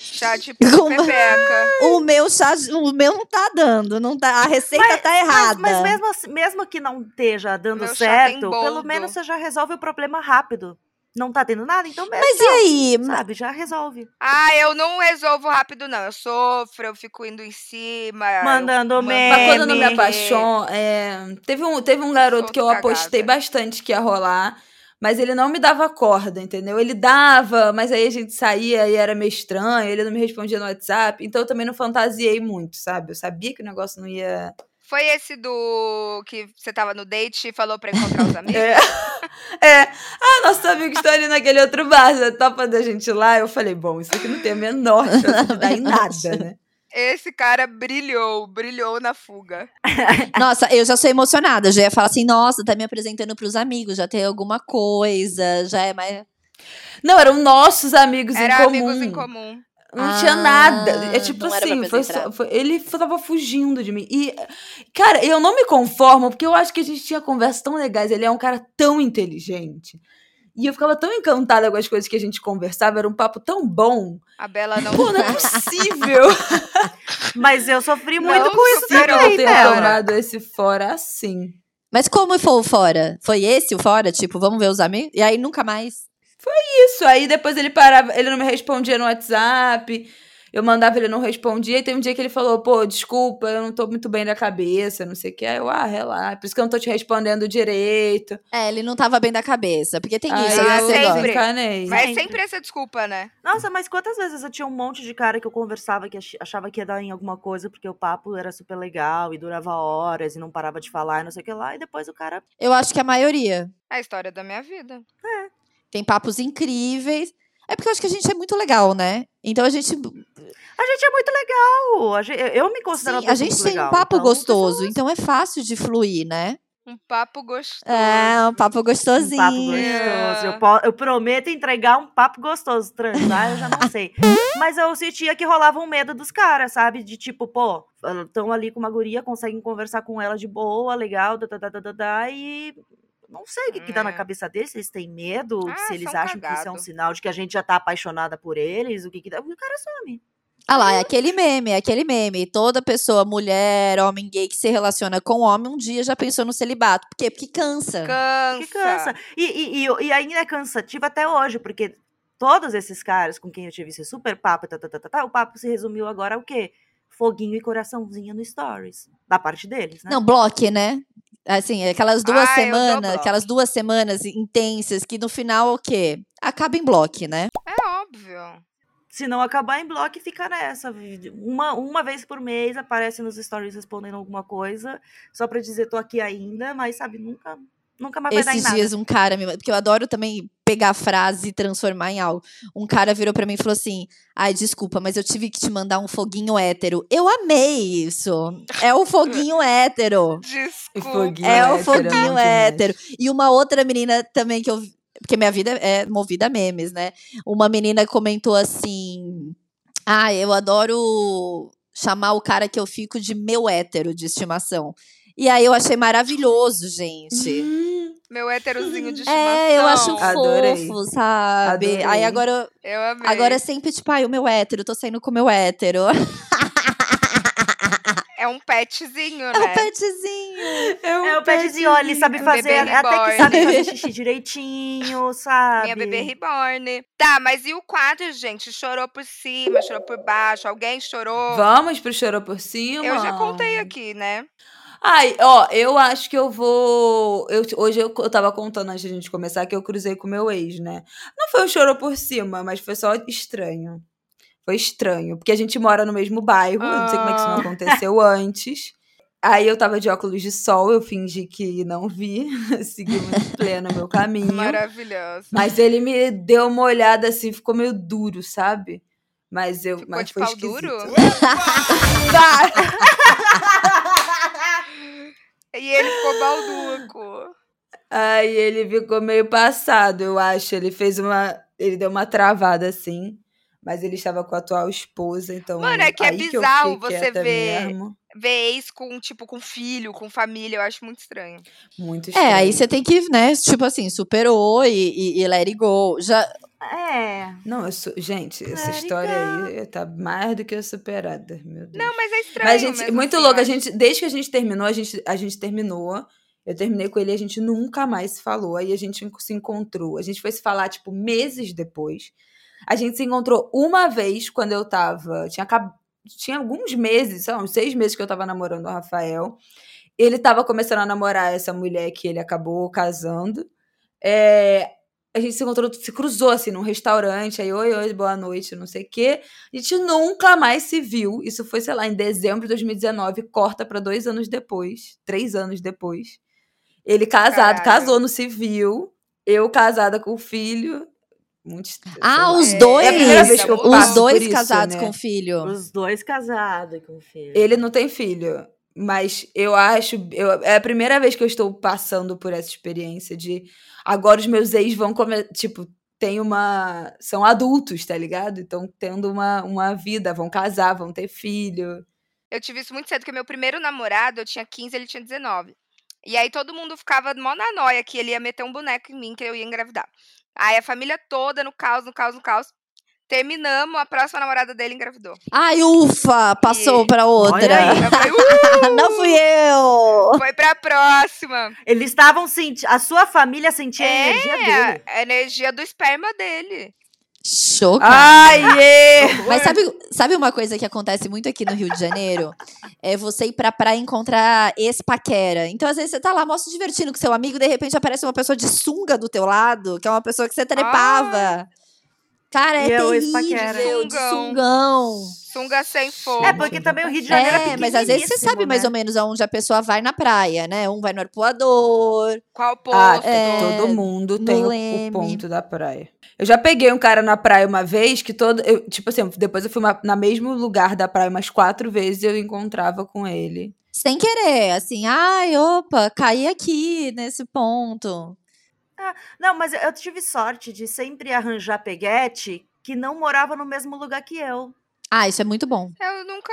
Chá de Como- pepeca. O meu chá, o meu não tá dando, não tá, a receita tá errada. Mas, mas mesmo, assim- mesmo que não esteja dando Meu certo, pelo menos você já resolve o problema rápido. Não tá tendo nada, então mesmo. Mas e aí? Sabe, já resolve. Ah, eu não resolvo rápido, não. Eu sofro, eu fico indo em cima. eu Mandando mando- meme. Mas quando eu não me apaixono, é, teve, um, teve um garoto Sou que eu cagada. apostei bastante que ia rolar, mas ele não me dava corda, entendeu? Ele dava, mas aí a gente saía e era meio estranho, ele não me respondia no WhatsApp, então eu também não fantasiei muito, sabe? Eu sabia que o negócio não ia. Foi esse do que você tava no date e falou pra encontrar os amigos? É. é. Ah, nossos amigos estão ali naquele outro bar, você topa da gente ir lá? Eu falei, bom, isso aqui não tem a menor chance de dar em nada, né? Esse cara brilhou, brilhou na fuga. Nossa, eu já sou emocionada. Já ia falar assim, nossa, tá me apresentando pros amigos, já tem alguma coisa, já é mais. Não, eram nossos amigos Era em comum. amigos em comum. Não tinha Ah, nada. É tipo assim, foi só- foi- ele tava fugindo de mim. E, cara, eu não me conformo, porque eu acho que a gente tinha conversas tão legais. Ele é um cara tão inteligente. E eu ficava tão encantada com as coisas que a gente conversava, era um papo tão bom. A Bela não. Pô, não é possível Mas eu sofri Não muito com isso eu também, tenha Bela. tomado esse fora assim. Mas como foi o fora? Foi esse o fora? Tipo, vamos ver os amigos? E aí nunca mais. Isso, aí depois ele parava, ele não me respondia no WhatsApp. Eu mandava, ele não respondia. E tem um dia que ele falou, pô, desculpa, eu não tô muito bem da cabeça, não sei o que. Aí eu, ah, relaxa, por isso que eu não tô te respondendo direito. É, ele não tava bem da cabeça. Porque tem Aí isso, eu né? Ah, sempre. Mas Sempre. sempre essa desculpa, né? Nossa, mas quantas vezes eu tinha um monte de cara que eu conversava que ach- achava que ia dar em alguma coisa porque o papo era super legal e durava horas e não parava de falar e não sei o que lá. E depois o cara. Eu acho que a maioria. É a história da minha vida. Tem papos incríveis. É porque eu acho que a gente é muito legal, né? Então a gente. A gente é muito legal. eu me considero Sim, a gente muito tem legal, um papo então, gostoso. Então é fácil de fluir, né? Um papo gostoso. É, um papo Um gostosinho. papo gostoso. Eu, po- eu prometo entregar um papo gostoso. Transar, eu já não sei. Mas eu sentia que rolava um medo dos caras, sabe? De tipo, pô, estão ali com uma guria, conseguem conversar com ela de boa, legal, da, da, da, da, da, e não sei o que, que dá na É. cabeça deles, se eles têm medo, Ah, se eles acham que isso é um cagado. sinal de que a gente já tá apaixonada por eles, o que que dá. O cara some. Ah lá, é aquele meme, é aquele meme. Toda pessoa, mulher, homem gay que se relaciona com homem, um dia já pensou no celibato. Por quê? Porque cansa. Cansa. Que cansa. E, e, e, e ainda é cansativo até hoje, porque todos esses caras com quem eu tive esse super papo, tá, tá, tá, tá, tá, o papo se resumiu agora ao quê? Foguinho e coraçãozinho no Stories. Da parte deles, né? Não, bloque, né? Assim, aquelas duas Ah, dou semanas, aquelas duas semanas intensas que no final o quê? Acaba em bloco, né? É óbvio. Se não acabar em bloco, fica nessa. Uma, uma vez por mês aparece nos stories respondendo alguma coisa, só pra dizer tô aqui ainda, mas sabe, nunca, nunca mais vai dar em Esses nada. dias um cara me. Porque eu adoro também pegar a frase e transformar em algo. Um cara virou pra mim e falou assim: Ai, desculpa, mas eu tive que te mandar um foguinho hétero. Eu amei isso. É o foguinho hétero. Desculpa. Foguinho É o hétero, foguinho demais. hétero. E uma outra menina também que eu. Porque minha vida é movida a memes, né? Uma menina comentou assim: Ah, eu adoro chamar o cara que eu fico de meu hétero de estimação. E aí eu achei maravilhoso, gente. Hum, Meu héterozinho de estimação. É, eu acho Adorei. fofo, sabe? Aí Adorei. agora, Eu amei. agora é sempre tipo, ai, o meu hétero, tô saindo com o meu hétero. É um petzinho, É o né? petzinho. É o petzinho, ó, ele sabe Um fazer, bebê até que sabe fazer xixi direitinho, sabe? Minha bebê reborn. Tá, mas e o quadro, gente? Chorou por cima, chorou por baixo. Alguém chorou? Vamos pro Chorou por Cima? Eu já contei aqui, né? Ai, ó, eu acho que eu vou. Eu, hoje eu, eu tava contando antes de a gente começar que eu cruzei com meu ex, né? Não foi um chorou por cima, mas foi só estranho. Foi estranho, porque a gente mora no mesmo bairro, eu não sei como é que isso não Ah. aconteceu antes. Aí eu tava de óculos de sol, eu fingi que não vi, segui muito pleno o meu caminho. Maravilhoso. Mas ele me deu uma olhada assim, ficou meio duro, sabe? Mas eu. Ficou mas de foi pau esquisito. duro? E ele ficou balduco. Aí ele ficou meio passado, eu acho. Ele fez uma. Ele deu uma travada assim. Mas ele estava com a atual esposa, então. Mano, é que é bizarro fiquei você ver- Mesmo. Ver ex com, tipo, com filho, com família, eu acho muito estranho. Muito estranho. É, aí você tem que, né, tipo assim, superou e, e, e let it go. Já, É. Não, eu sou. Gente, essa Let história aí tá mais do que superada, meu Deus. Não, mas é estranho. Mas, gente, mesmo muito assim, louco. A gente, desde que a gente terminou, a gente, a gente terminou. Eu terminei com ele e a gente nunca mais se falou. Aí a gente se encontrou. A gente foi se falar, tipo, meses depois. A gente se encontrou uma vez quando eu tava. Tinha, tinha alguns meses, sei lá, uns seis meses que eu tava namorando o Rafael. Ele tava começando a namorar essa mulher que ele acabou casando. É, a gente se encontrou, se cruzou assim num restaurante, aí, oi, oi, boa noite, não sei o quê. A gente nunca mais se viu. Isso foi, sei lá, em dezembro de 2019, corta pra dois anos depois, três anos depois. Ele casado, Caralho. casou no civil, eu casada com o filho. Muito Ah, os É, dois. é a primeira vez que eu os passo dois por isso, casados né? com filho. Os dois casados com filho. Ele não tem filho, mas eu acho. eu- é a primeira vez que eu estou passando por essa experiência de. Agora os meus ex vão comer. Tipo, tem uma. São adultos, tá ligado? Então, tendo uma, uma vida, vão casar, vão ter filho. Eu tive isso muito cedo, porque meu primeiro namorado, eu tinha 15, ele tinha 19. E aí todo mundo ficava mó na noia que ele ia meter um boneco em mim, que eu ia engravidar. Aí a família toda no caos, no caos, no caos. Terminamos, a próxima namorada dele engravidou. Ai, ufa, passou E- pra outra. Olha aí. Falei, uh, Não fui eu. foi pra próxima. Eles estavam sentindo. A sua família sentia a É, energia dele. a energia do esperma dele. Chocado. Ai, ê! Mas sabe, sabe uma coisa que acontece muito aqui no Rio de Janeiro? É você ir pra praia encontrar ex-paquera. Então, às vezes, você tá lá, mó se divertindo com seu amigo, de repente aparece uma pessoa de sunga do teu lado, que é uma pessoa que você trepava. Cara, é E é o terrível. De Sungão. sungão. Sunga sem fogo. É, porque também o Rio de Janeiro é É, mas às vezes você sabe mais ou menos aonde a pessoa vai na praia, né? Um vai no arpoador. Qual posto? Ah, É, todo mundo tem o- o, ponto da praia. Eu já peguei um cara na praia uma vez que todo. eu, tipo assim, depois eu fui uma- na mesmo lugar da praia umas quatro vezes e eu encontrava com ele. Sem querer, assim, ai, opa, caí aqui nesse ponto. Não, mas eu tive sorte de sempre arranjar peguete que não morava no mesmo lugar que eu. Ah, isso é muito bom. Eu nunca.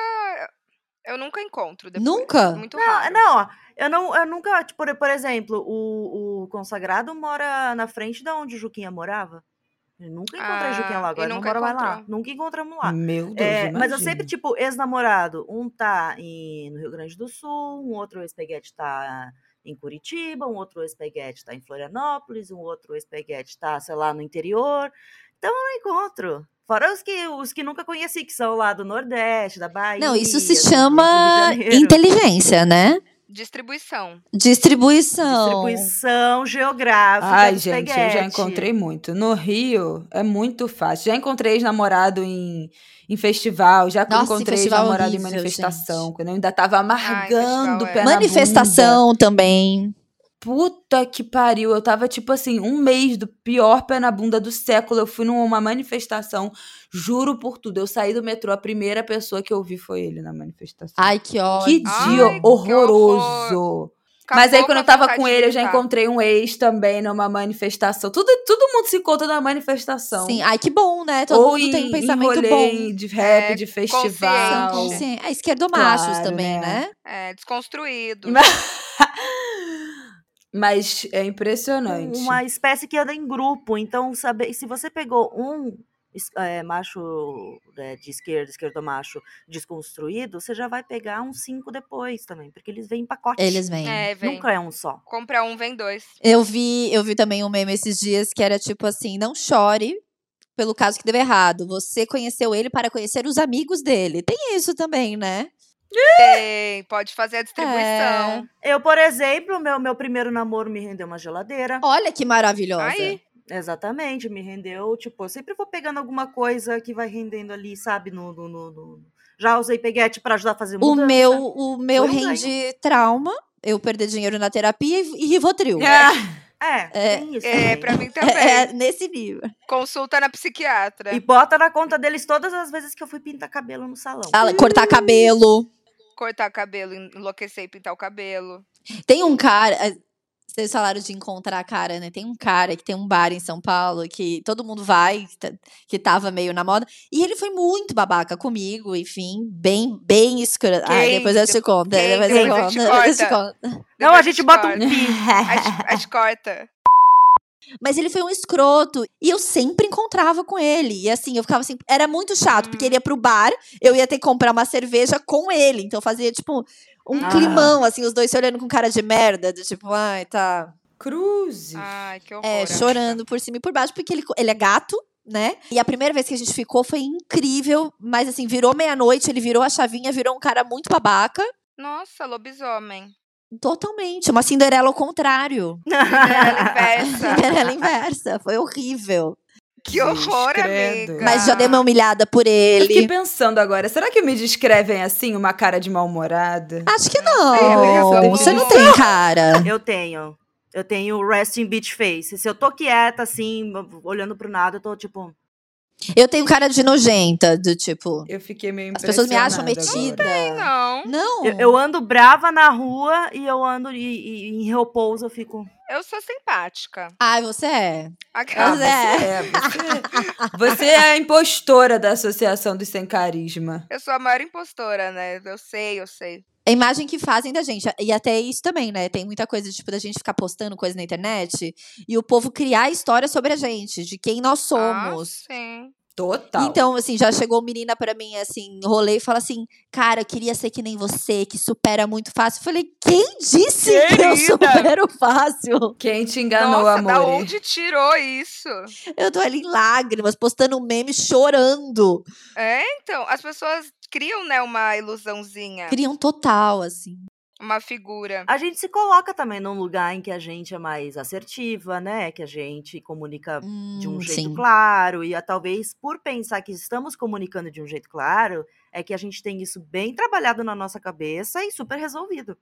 Eu nunca encontro depois. Nunca? Muito Não, raro. não, eu não, eu nunca, tipo, por, exemplo, o, o consagrado mora na frente da onde Juquinha morava. Eu nunca encontrei Ah, Juquinha lá, agora não nunca mora mais lá. Nunca encontramos lá. Meu Deus, É, mas eu sempre, tipo, ex-namorado. Um tá em, no Rio Grande do Sul, um outro ex-peguete tá em Curitiba, um outro ex-peguete tá em Florianópolis, um outro ex-peguete tá, sei lá, no interior. Então eu não encontro. Fora os que, os que nunca conheci, que são lá do Nordeste, da Bahia. Não, isso se chama inteligência, né? Distribuição. Distribuição. Distribuição geográfica. Ai, do gente, eu já encontrei muito. No Rio é muito fácil. Já encontrei ex-namorado em, em festival, já Nossa, encontrei festival ex-namorado em manifestação, gente. quando eu ainda tava amargando pé é. Manifestação também. Puta que pariu, eu tava tipo assim, um mês do pior pé na bunda do século. Eu fui numa manifestação, juro por tudo. Eu saí do metrô, a primeira pessoa que eu vi foi ele na manifestação. Ai, que ódio. que Ai, dia que horroroso. Mas aí, quando eu tava com ele, eu já encontrei um ex também numa manifestação. Tudo, todo mundo se encontra na manifestação. Sim, ai, que bom, né? Todo Ou mundo em, tem um pensamento bom. de rap, É, de Sim, festival. consciente. É esquerdomachos Claro, também, né? né? É, desconstruído. Mas é impressionante. Uma espécie que anda em grupo. Então, saber se você pegou um é, macho é, de esquerda, esquerdo macho desconstruído, você já vai pegar uns cinco depois também, porque eles vêm em pacote. Eles vêm. É, vem. Nunca é um só. Compra um, vem dois. Eu vi, eu vi também um meme esses dias que era tipo assim, não chore pelo caso que deu errado. Você conheceu ele para conhecer os amigos dele. Tem isso também, né? Tem, pode fazer a distribuição. Eu, por exemplo, meu, meu primeiro namoro me rendeu uma geladeira. Olha que maravilhosa. Aí, Exatamente, me rendeu, tipo, eu sempre vou pegando alguma coisa que vai rendendo ali, sabe, no... no- no- no- Já usei peguete pra ajudar a fazer o mudança. meu, o meu Pois é. rende trauma. Eu perder dinheiro na terapia e, e Rivotril. É, É, tem isso é, também. pra mim também. É, é nesse nível. Consulta na psiquiatra. E bota na conta deles todas as vezes que eu fui pintar cabelo no salão. Ah, cortar cabelo. Cortar cabelo, enlouquecer e pintar o cabelo. Tem um cara. eh, Vocês falaram de encontrar cara, né? Tem um cara que tem um bar em São Paulo que todo mundo vai, que tá- tava meio na moda. E ele foi muito babaca comigo, enfim, bem, bem escroto. Ah, depois eu te conto. Quem? Depois eu conto. a Depois eu te conto. Não, a gente bota um pi. A a gente corta. Mas ele foi um escroto. E eu sempre encontrava com ele. E assim, eu ficava assim. Era muito chato, porque ele ia pro bar, eu ia ter que comprar uma cerveja com ele. Então fazia, tipo, um Ah. climão, assim, os dois se olhando com cara de merda. Do tipo, ai, tá. Cruzes. Ai, que horror. É, chorando por cima e por baixo, porque ele, ele é gato, né? E a primeira vez que a gente ficou foi incrível, mas assim, virou meia-noite, ele virou a chavinha, virou um cara muito babaca. Nossa, lobisomem. Totalmente, uma Cinderela ao contrário. Cinderela inversa. Cinderela inversa, foi horrível. Que horror, Credo. amiga. Mas já dei uma humilhada por Eu fiquei ele. pensando agora, será que me descrevem assim, uma cara de mal-humorada? Acho que não. somos- Você não tem cara. Eu tenho. Eu tenho resting beach face. Se eu tô quieta, assim, olhando pro nada, eu tô tipo. Eu tenho cara de nojenta, do tipo. Eu fiquei meio As pessoas me acham metida. Não, Não. Eu, eu ando brava na rua e eu ando e, e- em repouso, eu fico. eu sou simpática. Ai, você é. Ah, Aquela- você é. é. Você, você é a impostora da Associação dos Sem Carisma. Eu sou a maior impostora, né? Eu sei, eu sei. A imagem que fazem da gente. E até isso também, né? Tem muita coisa, tipo, da gente ficar postando coisa na internet e o povo criar história sobre a gente, de quem nós somos. Ah, sim. Total. Então, assim, já chegou menina pra mim, assim, rolê e fala assim: Cara, eu queria ser que nem você, que supera muito fácil. Eu falei: Quem disse que eu Querida! supero fácil? Quem te enganou, Nossa, da amor? onde tirou isso? Eu tô ali em lágrimas, postando um meme chorando. É, então, as pessoas criam, né, uma ilusãozinha, Criam total, assim. uma figura. A gente se coloca também num lugar em que a gente é mais assertiva, né? Que a gente comunica de um Hum, jeito sim. claro. E a, talvez por pensar que estamos comunicando de um jeito claro, é que a gente tem isso bem trabalhado na nossa cabeça e super resolvido.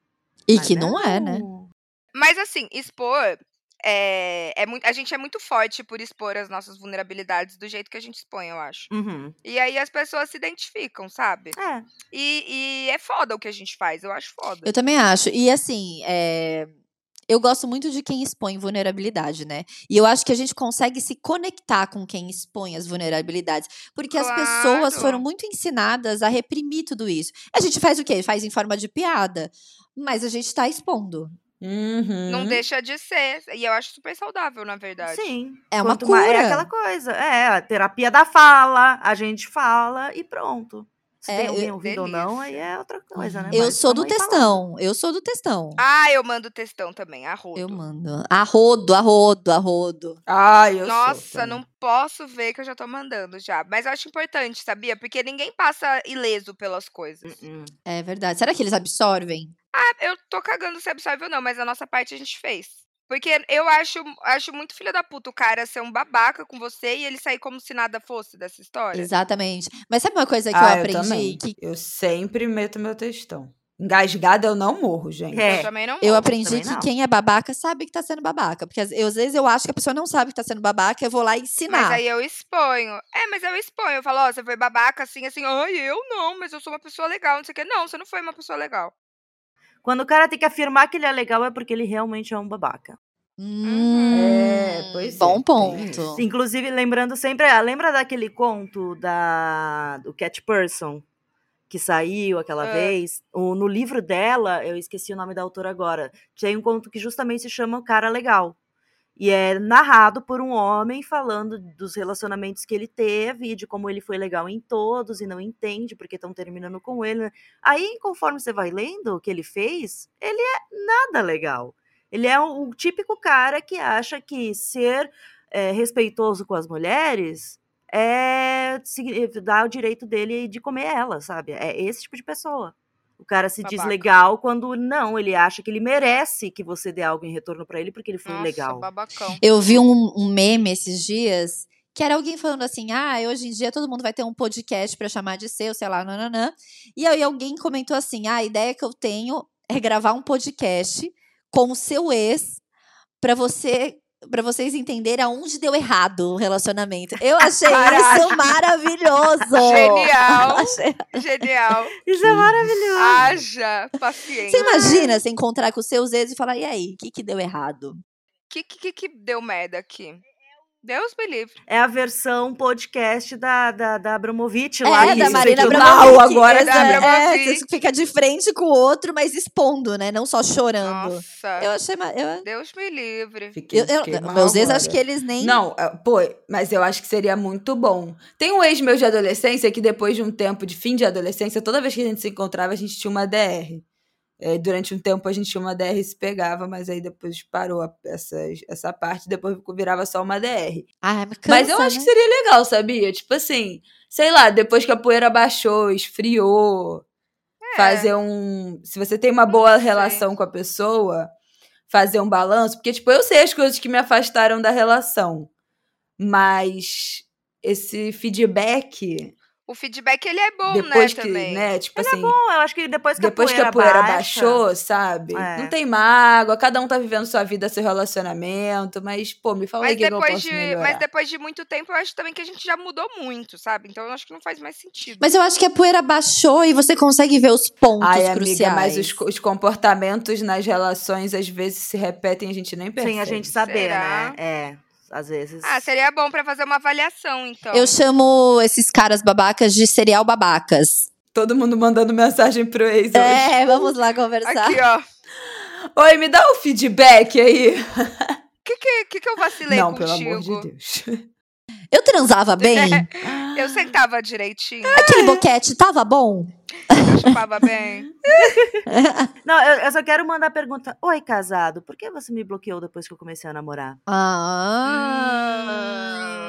E Mas que não é, né? não. Mas assim, expor é, é muito, a gente é muito forte por expor as nossas vulnerabilidades do jeito que a gente expõe, eu acho. Uhum. E aí as pessoas se identificam, sabe? É. E, e é foda o que a gente faz, eu acho foda. Eu também acho. E assim, é, eu gosto muito de quem expõe vulnerabilidade, né? E eu acho que a gente consegue se conectar com quem expõe as vulnerabilidades. Porque as pessoas Claro. foram muito ensinadas a reprimir tudo isso. A gente faz o quê? Faz em forma de piada. Mas a gente tá expondo. Uhum. Não deixa de ser. E eu acho super saudável, na verdade. Sim. É uma Quanto cura. é aquela coisa. É, a terapia da fala, a gente fala e pronto. Se É, tem alguém eu- ouvindo ou não, aí é outra coisa, né? Eu Mas sou do aí falando. textão. Eu sou do textão. Ah, eu mando textão também, arrodo. Eu mando. Arrodo, arrodo, arrodo. Ah, eu sou Nossa, não posso ver que eu já tô mandando já. Mas eu acho importante, sabia? Porque ninguém passa ileso pelas coisas. Hum, É verdade. Será que eles absorvem? Ah, eu tô cagando se absorve ou não, mas a nossa parte a gente fez. Porque eu acho, acho muito filho da puta o cara ser um babaca com você e ele sair como se nada fosse dessa história. Exatamente. Mas sabe uma coisa que ah, eu eu aprendi? também. que Eu sempre meto meu textão. Engasgada eu não morro, gente. É. Eu também não eu vou. aprendi que não. quem é babaca sabe que tá sendo babaca. Porque às, eu, às vezes eu acho que a pessoa não sabe que tá sendo babaca, eu vou lá ensinar. Mas aí eu exponho. É, mas eu exponho. Eu falo, ó, você foi babaca assim, assim. Ai, eu não, mas eu sou uma pessoa legal, não sei o quê. Não, você não foi uma pessoa legal. Quando o cara tem que afirmar que ele é legal é porque ele realmente é um babaca. Hum, É, pois é, Bom tem ponto. Inclusive, lembrando sempre, ah, lembra daquele conto da do Cat Person que saiu aquela Ah. vez? O, no livro dela, eu esqueci o nome da autora agora, tem um conto que justamente se chama O Cara Legal. E é narrado por um homem falando dos relacionamentos que ele teve e de como ele foi legal em todos e não entende porque estão terminando com ele. né? Aí, conforme você vai lendo o que ele fez, ele é nada legal. Ele é o, típico cara que acha que ser é, respeitoso com as mulheres é signi- dá o direito dele de comer ela, sabe? É esse tipo de pessoa. O cara se diz Babaca. legal quando não, ele acha que ele merece que você dê algo em retorno pra ele porque ele foi Nossa, legal. babacão. Eu vi um, um meme esses dias que era alguém falando assim: ah, hoje em dia todo mundo vai ter um podcast pra chamar de seu, sei lá, nananã. E aí alguém comentou assim: ah, a ideia que eu tenho é gravar um podcast com o seu ex pra você. Pra vocês entenderem aonde deu errado o relacionamento. Eu achei Caralho. isso maravilhoso. Genial. Achei- Genial. Isso é maravilhoso. Haja paciência. Você imagina se encontrar com os seus ex e falar: e aí, o que, que deu errado? O que, que, que deu merda aqui? Deus me livre. É a versão podcast da, da, da Abramovic É, lá. da isso, Marina Abramovic. agora é, Abramovic. você fica de frente com o outro, mas expondo, né? Não só chorando. Nossa. Eu achei. Eu, Deus me livre. Fiquei, eu, eu- fiquei meus ex, agora. acho que eles nem. Não, é, pô, mas eu acho que seria muito bom. Tem um ex meu de adolescência que depois de um tempo de fim de adolescência, toda vez que a gente se encontrava, a gente tinha uma DR. É, durante um tempo a gente tinha uma DR e se pegava, mas aí depois parou a- essa, essa parte, depois virava só uma DR. Ah, mas, mas eu cansa, acho que né? seria legal, sabia? Tipo assim, sei lá, depois que a poeira baixou, esfriou, É. fazer um. Se você tem uma boa relação com a pessoa, fazer um balanço, porque, tipo, eu sei as coisas que me afastaram da relação, mas esse feedback, O feedback, ele é bom, depois né, que, também. né, tipo assim. Bom, eu acho que depois que Depois a que poeira, a poeira baixa, baixou, sabe? É. Não tem mágoa, cada um tá vivendo sua vida, seu relacionamento, mas, pô, me fala aí Mas o que, que eu depois, posso de, melhorar. mas depois de muito tempo, eu acho também que a gente já mudou muito, sabe? Então eu acho que não faz mais sentido. Mas eu acho que a poeira baixou e você consegue ver os pontos Ai, amiga, cruciais. mas os, os comportamentos nas relações às vezes se repetem e a gente nem percebe. Sem a gente saber, Será? né? É, às vezes. Ah, seria bom pra fazer uma avaliação, então. Eu chamo esses caras babacas de serial babacas. Todo mundo mandando mensagem pro ex hoje. É, vamos lá conversar. Aqui, ó. Oi, me dá um feedback aí. O que, que, que, que eu vacilei Não, contigo? pelo amor de Deus. Eu transava bem? Eu sentava direitinho, Aquele boquete tava bom? Eu chupava bem. Não, eu, eu só quero mandar a pergunta. Oi, casado, por que você me bloqueou depois que eu comecei a namorar? Ah.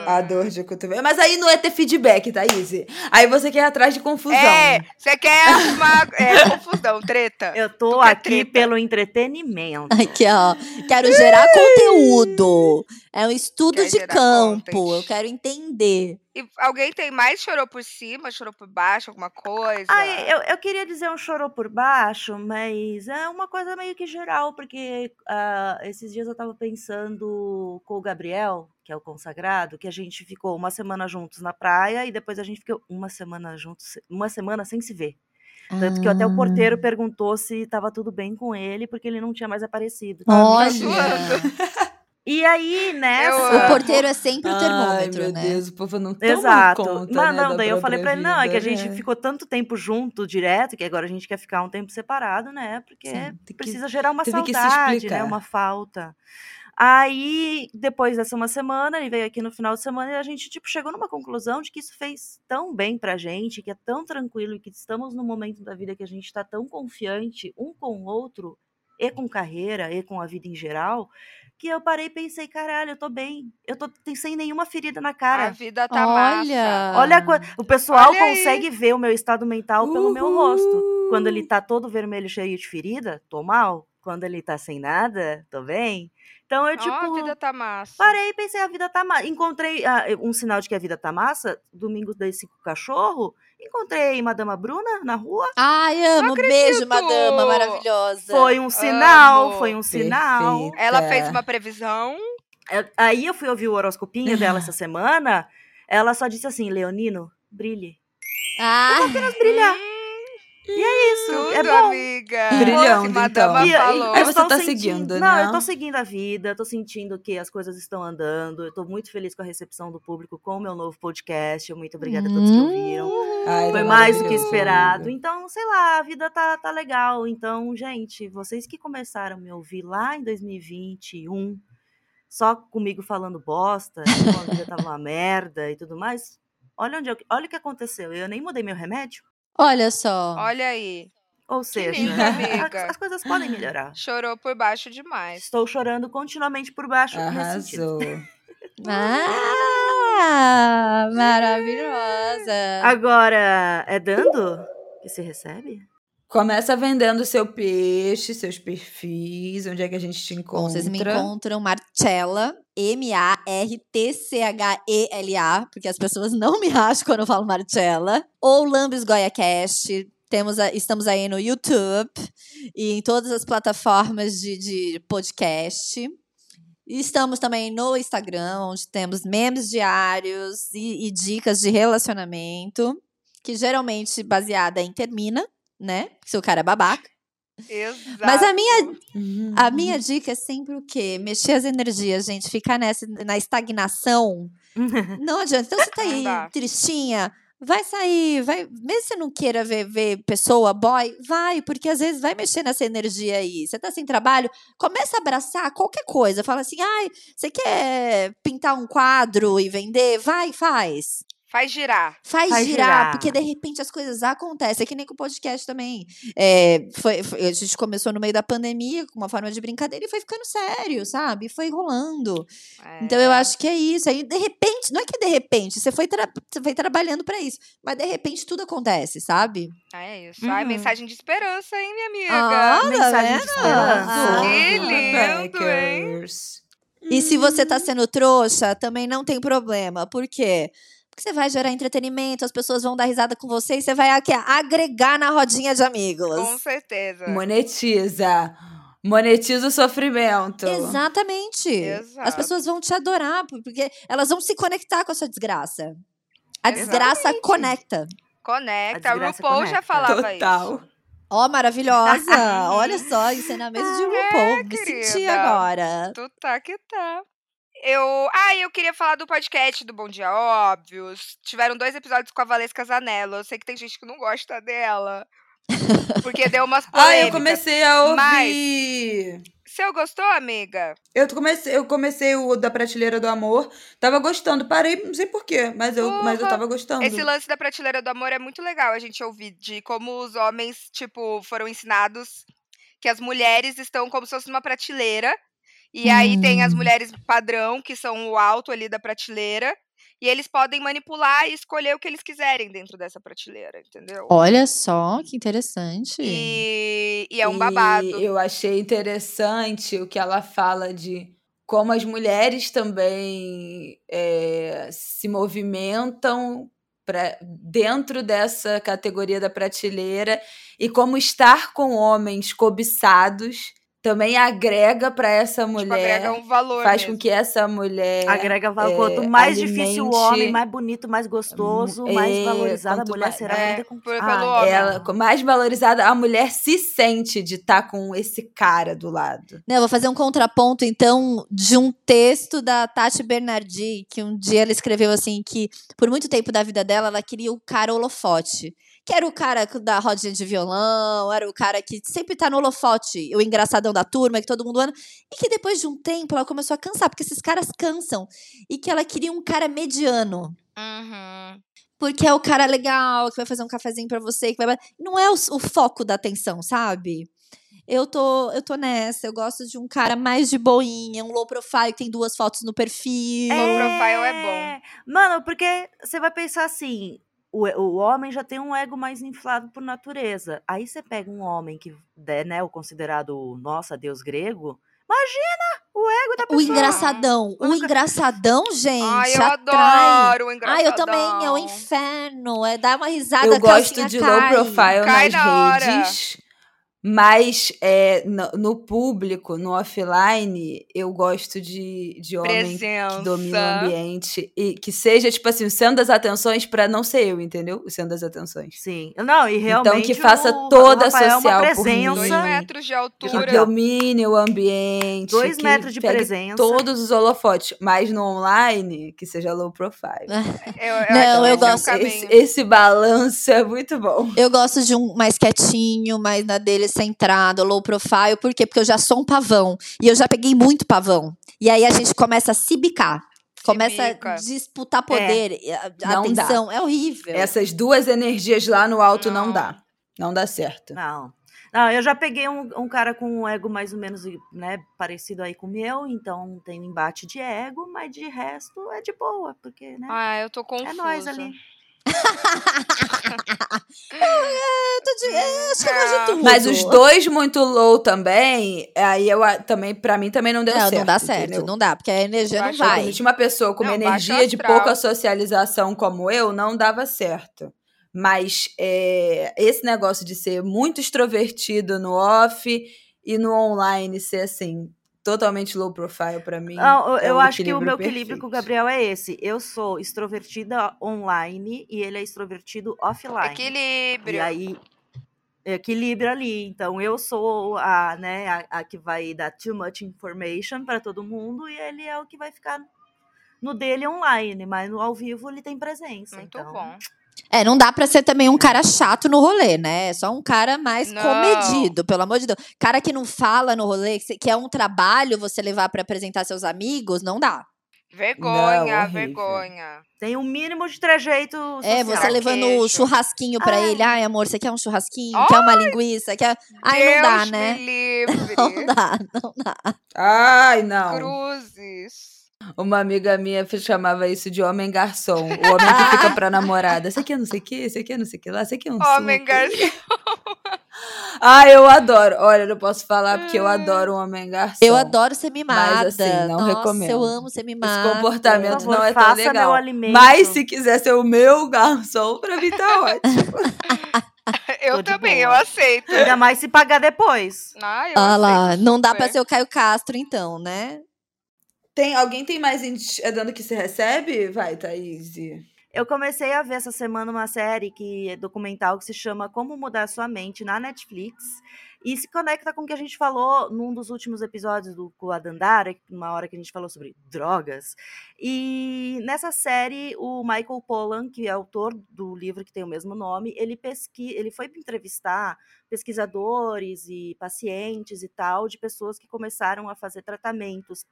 A dor de cotovelo. Mas aí não é ter feedback, Thaís. Aí você quer ir atrás de confusão. É, você quer arrumar é, confusão, treta? Eu tô aqui treta? pelo entretenimento. Aqui, ó. Quero gerar conteúdo. É um estudo Quer de campo. content. Eu quero entender. E alguém tem mais chorou por cima, chorou por baixo, alguma coisa? Ai, eu, eu queria dizer um chorou por baixo, mas é uma coisa meio que geral, porque ah, esses dias eu tava pensando com o Gabriel, que é o consagrado, que a gente ficou uma semana juntos na praia e depois a gente ficou uma semana juntos, uma semana sem se ver. Tanto que até o porteiro perguntou se estava tudo bem com ele, porque ele não tinha mais aparecido. Olha. E aí, nessa. amo. O porteiro é sempre o Ai, termômetro, meu né? Deus, o povo não toma Exato. conta, Mas né, não, da daí eu falei pra ele, não, é que a gente é. ficou tanto tempo junto, direto, que agora a gente quer ficar um tempo separado, né? Porque Sim, tem que- precisa gerar uma saudade, né? Uma falta. Aí, depois dessa uma semana, ele veio aqui no final de semana e a gente, tipo, chegou numa conclusão de que isso fez tão bem pra gente, que é tão tranquilo e que estamos num momento da vida que a gente tá tão confiante um com o outro, e com carreira, e com a vida em geral, que eu parei e pensei, caralho, eu tô bem. Eu tô sem nenhuma ferida na A cara. vida tá massa. Olha. Olha, a co- o pessoal Olha consegue ver o meu estado mental pelo meu rosto. Quando ele Uhul. tá todo vermelho, cheio de ferida, tô mal. Quando ele tá sem nada, tô bem. Então eu, tipo, a vida tá massa. parei e pensei, a vida tá massa. Encontrei ah, um sinal de que a vida tá massa. Domingo desse com o cachorro. Encontrei Madama Bruna na rua. Ai, amo. Beijo, madama maravilhosa. Foi um sinal, Amo. foi um sinal. Perfeito. Ela fez uma previsão. É, Aí eu fui ouvir o horoscopinho dela essa semana. Ela só disse assim, Leonino, brilhe. Ah, Brilhar. Hum, Isso, tudo, é bom. amiga. Madama então. E- e- falou. Aí eu você estou tá sentindo- seguindo, Não, né? eu tô seguindo a vida, tô sentindo que as coisas estão andando. Eu tô muito feliz com a recepção do público com o meu novo podcast. Muito obrigada a todos que ouviram. Ai, Foi tá mais do que esperado. Então, sei lá, a vida tá, tá legal. Então, gente, vocês que começaram a me ouvir lá em 2021, só comigo falando bosta, a vida tava uma merda e tudo mais. Olha, onde eu- olha o que aconteceu. Eu nem mudei meu remédio. Olha só. Olha aí. Ou seja, lindo, as, amiga. as coisas podem melhorar. Chorou por baixo demais. Estou chorando continuamente por baixo. Arrasou. Ah, maravilhosa. Agora, é dando que se recebe? Começa vendendo seu peixe, seus perfis, onde é que a gente te encontra. Bom, vocês me encontram Marcella, M-A-R-T-C-H-E-L-A, porque as pessoas não me acham quando eu falo Marcella. Ou Lambis Goia Cast. Temos a- estamos aí no YouTube e em todas as plataformas de, de podcast. E Estamos também no Instagram, onde temos memes diários e, e dicas de relacionamento, que geralmente baseada em termina, né? Se o cara é babaca. Exato. Mas a minha Uhum. a minha dica é sempre o quê? Mexer as energias, gente. Ficar nessa, na estagnação. Não adianta. Então, você tá aí tristinha, vai sair, vai. Mesmo que você não queira ver, ver pessoa, boy, vai, porque às vezes vai mexer nessa energia aí. Você tá sem trabalho, começa a abraçar qualquer coisa. Fala assim, ai, você quer pintar um quadro e vender? Vai, faz. Faz girar. Faz, Faz girar, girar. porque de repente as coisas acontecem. É que nem com o podcast também. É, foi, foi- a gente começou no meio da pandemia, com uma forma de brincadeira, e foi ficando sério, sabe? Foi rolando. Então eu É. acho que é isso. Aí, de repente, não é que de repente, você foi, tra- você foi trabalhando pra isso, mas de repente tudo acontece, sabe? Ah, é isso. Ai, Uhum. mensagem de esperança, hein, minha amiga? Ah, Mensagem de vendo? esperança. Ah. Que lindo, hein? E se você tá sendo trouxa, também não tem problema. Por quê? Porque você vai gerar entretenimento, as pessoas vão dar risada com você e você vai aqui, agregar na rodinha de amigos. Com certeza. Monetiza. Monetiza o sofrimento. Exatamente. As Exato. pessoas vão te adorar, porque elas vão se conectar com a sua desgraça. A Exatamente. desgraça conecta. Conecta. A RuPaul já conecta. falava Total. isso. Ó, maravilhosa! Olha só, ensinamento de RuPaul. Me senti Ah, é, querida. agora. Tu tá que tá. Eu. Ah, eu queria falar do podcast do Bom Dia Óbvios. Tiveram dois episódios com a Valesca Zanello. Eu sei que tem gente que não gosta dela. Porque deu umas polêmicas. Ah, eu comecei a Mas- ouvir. Você gostou, amiga? Eu comecei, eu comecei o da Prateleira do Amor. Tava gostando. Parei, não sei porquê, mas eu, mas eu tava gostando. Esse lance da prateleira do amor é muito legal a gente ouvir de como os homens, tipo, foram ensinados que as mulheres estão como se fosse numa prateleira. E aí tem as Hum. mulheres padrão, que são o alto ali da prateleira. E eles podem manipular e escolher o que eles quiserem dentro dessa prateleira, entendeu? Olha só, que interessante. E, e é um E babado. eu achei interessante o que ela fala de como as mulheres também é, se movimentam pra, dentro dessa categoria da prateleira e como estar com homens cobiçados também agrega para essa Tipo, mulher, agrega um valor faz mesmo. com que essa mulher Agrega valor. é, Quanto mais difícil o alimente- homem, mais bonito, mais gostoso, É, mais valorizada a mulher mais- será é, ainda com por- Ah, pelo homem. ela mais valorizada, a mulher se sente de estar com esse cara do lado. Né, eu vou fazer um contraponto, então, de um texto da Tati Bernardi, que um dia ela escreveu assim, que por muito tempo da vida dela, ela queria o cara holofote. Que era o cara da rodinha de violão, era o cara que sempre tá no holofote, o engraçadão da turma, que todo mundo ama. E que depois de um tempo ela começou a cansar, porque esses caras cansam. E que ela queria um cara mediano. Uhum. Porque é o cara legal, que vai fazer um cafezinho pra você, que vai. Não é o, o foco da atenção, sabe? Eu tô, eu tô nessa. Eu gosto de um cara mais de boinha, um low profile que tem duas fotos no perfil. Low profile é bom. Mano, porque você vai pensar assim: o, o homem já tem um ego mais inflado por natureza. Aí você pega um homem que é né, o considerado, nossa, deus grego. Imagina o ego da O pessoa. engraçadão. O Nunca- engraçadão, gente. Ai, eu atrai. adoro o Ai, engraçadão. eu também. É o inferno. É dar uma risada. Eu gosto de cai. low profile Cai nas na hora. redes, mas é, no, no público, no offline, eu gosto de, de homem Presença. que domina o ambiente e que seja, tipo assim, o centro das atenções pra não ser eu, entendeu? O centro das atenções. Sim. Não, e realmente. Então, que faça o- toda o Rafael é uma social por presença. Dois metros de Que altura. domine o ambiente. Dois que metros de pegue presença. Todos os holofotes, mas no online, que seja low profile. Eu, eu Não, eu que esse é o gosto-. Esse, esse balanço é muito bom. Eu gosto de um mais quietinho, mais na dele centrado, low profile. Por quê? Porque eu já sou um pavão. E eu já peguei muito pavão. E aí a gente começa a se bicar. Começa a disputar poder. e a- a Não dá. atenção. É horrível. Essas duas energias lá no alto não, Não. dá. Não dá certo. Não. Não, eu já peguei um, um cara com um ego mais ou menos né, parecido aí com o meu, então tem um embate de ego, mas de resto é de boa, porque, né? Ah, eu tô confusa. é nós ali. Eu tô de, é, acho que eu gosto de tudo. Mas os dois muito low também, aí eu também, pra mim também não deu Não, certo. não dá certo. entendeu? Não dá, porque a energia não Baixo vai. uma pessoa com uma Não, baixo energia de pouca socialização como eu, não dava certo. Mas é, esse negócio de ser muito extrovertido no off e no online ser assim, totalmente low profile pra mim. Não, eu, é eu acho que o meu equilíbrio com o. Gabriel é esse. Eu sou extrovertida online e ele é extrovertido offline. Equilíbrio. E aí, equilíbrio ali. Então, eu sou a, né, a, a que vai dar too much information para todo mundo e ele é o que vai ficar no dele online, mas no ao vivo ele tem presença. Muito então, bom. É, não dá pra ser também um cara chato no rolê, né? É só um cara mais Não. comedido, pelo amor de Deus. Cara que não fala no rolê, que é um trabalho você levar pra apresentar seus amigos, não dá. Vergonha, horrível. vergonha. Tem um mínimo de trejeito É, social. você levando o churrasquinho pra Ai. ele. Ai, amor, você quer um churrasquinho? Quer uma linguiça? Quer... Ai, Deus não dá, me né? livre. Não dá, não dá. Ai, não. Cruzes. Uma amiga minha chamava isso de homem garçom. O homem que fica pra namorada. Esse aqui é não sei o que, esse aqui é não sei o que lá, esse aqui é um Homem suco. garçom. Ah, eu adoro. Olha, eu não posso falar porque eu adoro um homem garçom. Eu adoro ser mimada. assim, não Nossa, recomendo. eu amo ser Esse mimada. comportamento Por favor, não é tão legal. Mas se quiser ser o meu garçom, pra mim tá ótimo. Eu também, eu boa. aceito. Ainda mais se pagar depois. Ah, eu Ah lá, não dá pra super. ser o Caio Castro, então, né? Tem, alguém tem mais é dando que se recebe? Vai, Thaís. Eu comecei a ver essa semana uma série que é documental que se chama Como Mudar Sua Mente na Netflix. E se conecta com o que a gente falou num dos últimos episódios do com a Dandara, uma hora que a gente falou sobre drogas. E nessa série, o Michael Pollan, que é autor do livro que tem o mesmo nome, ele, pesqui ele foi entrevistar pesquisadores e pacientes e tal, de pessoas que começaram a fazer tratamentos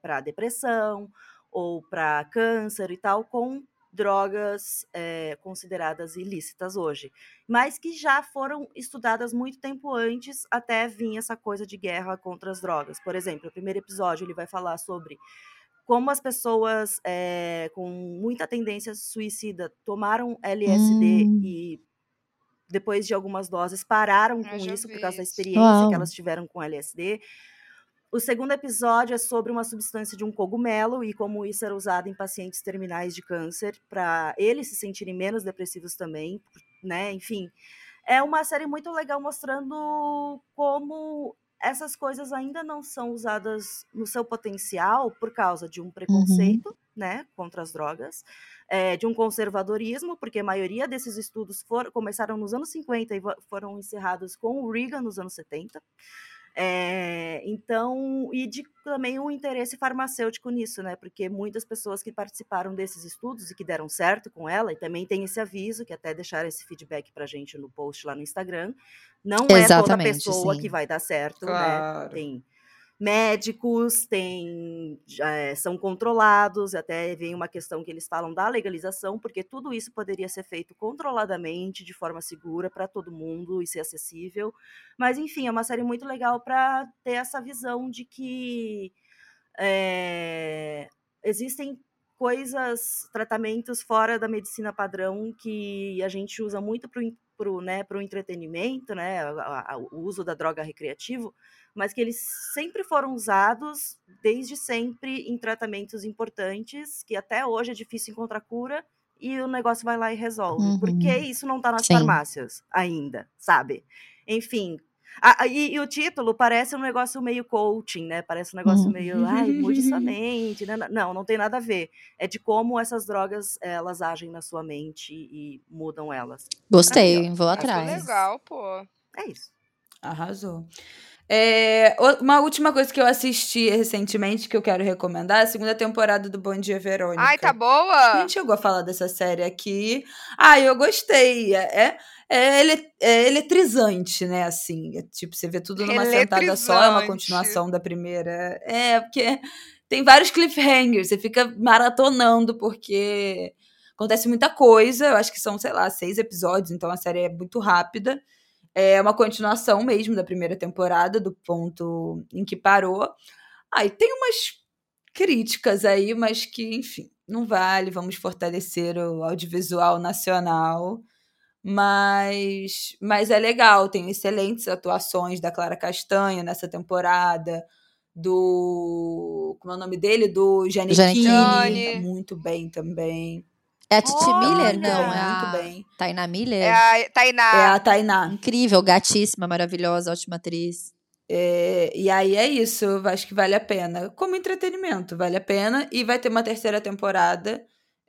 para depressão ou para câncer e tal, com drogas eh, consideradas ilícitas hoje, mas que já foram estudadas muito tempo antes até vir essa coisa de guerra contra as drogas. Por exemplo, o primeiro episódio ele vai falar sobre como as pessoas eh, com muita tendência suicida tomaram LSD Hum. e depois de algumas doses pararam Eu com isso por causa da experiência Uau. que elas tiveram com LSD. O segundo episódio é sobre uma substância de um cogumelo e como isso era usado em pacientes terminais de câncer para eles se sentirem menos depressivos também, né? Enfim, é uma série muito legal mostrando como essas coisas ainda não são usadas no seu potencial por causa de um preconceito, né, contra as drogas, é, de um conservadorismo, porque a maioria desses estudos for, começaram nos anos 50 e foram encerrados com o Reagan nos anos 70. É, então, e de também um interesse farmacêutico nisso, né? Porque muitas pessoas que participaram desses estudos e que deram certo com ela, e também tem esse aviso, que até deixaram esse feedback pra gente no post lá no Instagram, não é toda Exatamente, pessoa sim. que vai dar certo, né? Claro. Tem médicos, tem, eh, são controlados, até vem uma questão que eles falam da legalização, porque tudo isso poderia ser feito controladamente, de forma segura, para todo mundo e ser acessível. Mas, enfim, é uma série muito legal para ter essa visão de que eh, existem coisas, tratamentos fora da medicina padrão que a gente usa muito para o né, pro entretenimento, né, a- a- o uso da droga recreativo, mas que eles sempre foram usados desde sempre em tratamentos importantes, que até hoje é difícil encontrar cura, e o negócio vai lá e resolve. Uhum. Porque isso não está nas Sim. farmácias ainda, sabe? Enfim. A- a- e, e o título parece um negócio meio coaching, né? Parece um negócio Uhum. meio, ai, mude sua mente. né? Não, não tem nada a ver. É de como essas drogas, elas agem na sua mente e mudam elas. Gostei, vou Acho atrás. legal, pô. É isso. Arrasou. É, uma última coisa que eu assisti recentemente que eu quero recomendar é a segunda temporada do Bom Dia Verônica. Ai, tá A boa? gente chegou a falar dessa série aqui. Ah, eu gostei. É, é, é ele- é eletrizante, né? Assim, é tipo, você vê tudo numa sentada só, é uma continuação da primeira. É, porque tem vários cliffhangers, você fica maratonando, porque acontece muita coisa. Eu acho que são, sei lá, seis episódios, então a série é muito rápida. É uma continuação mesmo da primeira temporada, do ponto em que parou. Aí tem umas críticas aí, mas que, enfim, não vale. Vamos fortalecer o audiovisual nacional. Mas, mas é legal, tem excelentes atuações da Clara Castanho nessa temporada, do. Como é o nome dele? Do. Gianni. Tá muito bem também. É a Titi Olha! Miller? Não, é muito a bem. Tainá Miller? É a Tainá. É a Tainá. Incrível, gatíssima, maravilhosa, ótima atriz. É, e aí é isso, eu acho que vale a pena. Como entretenimento, vale a pena. E vai ter uma terceira temporada.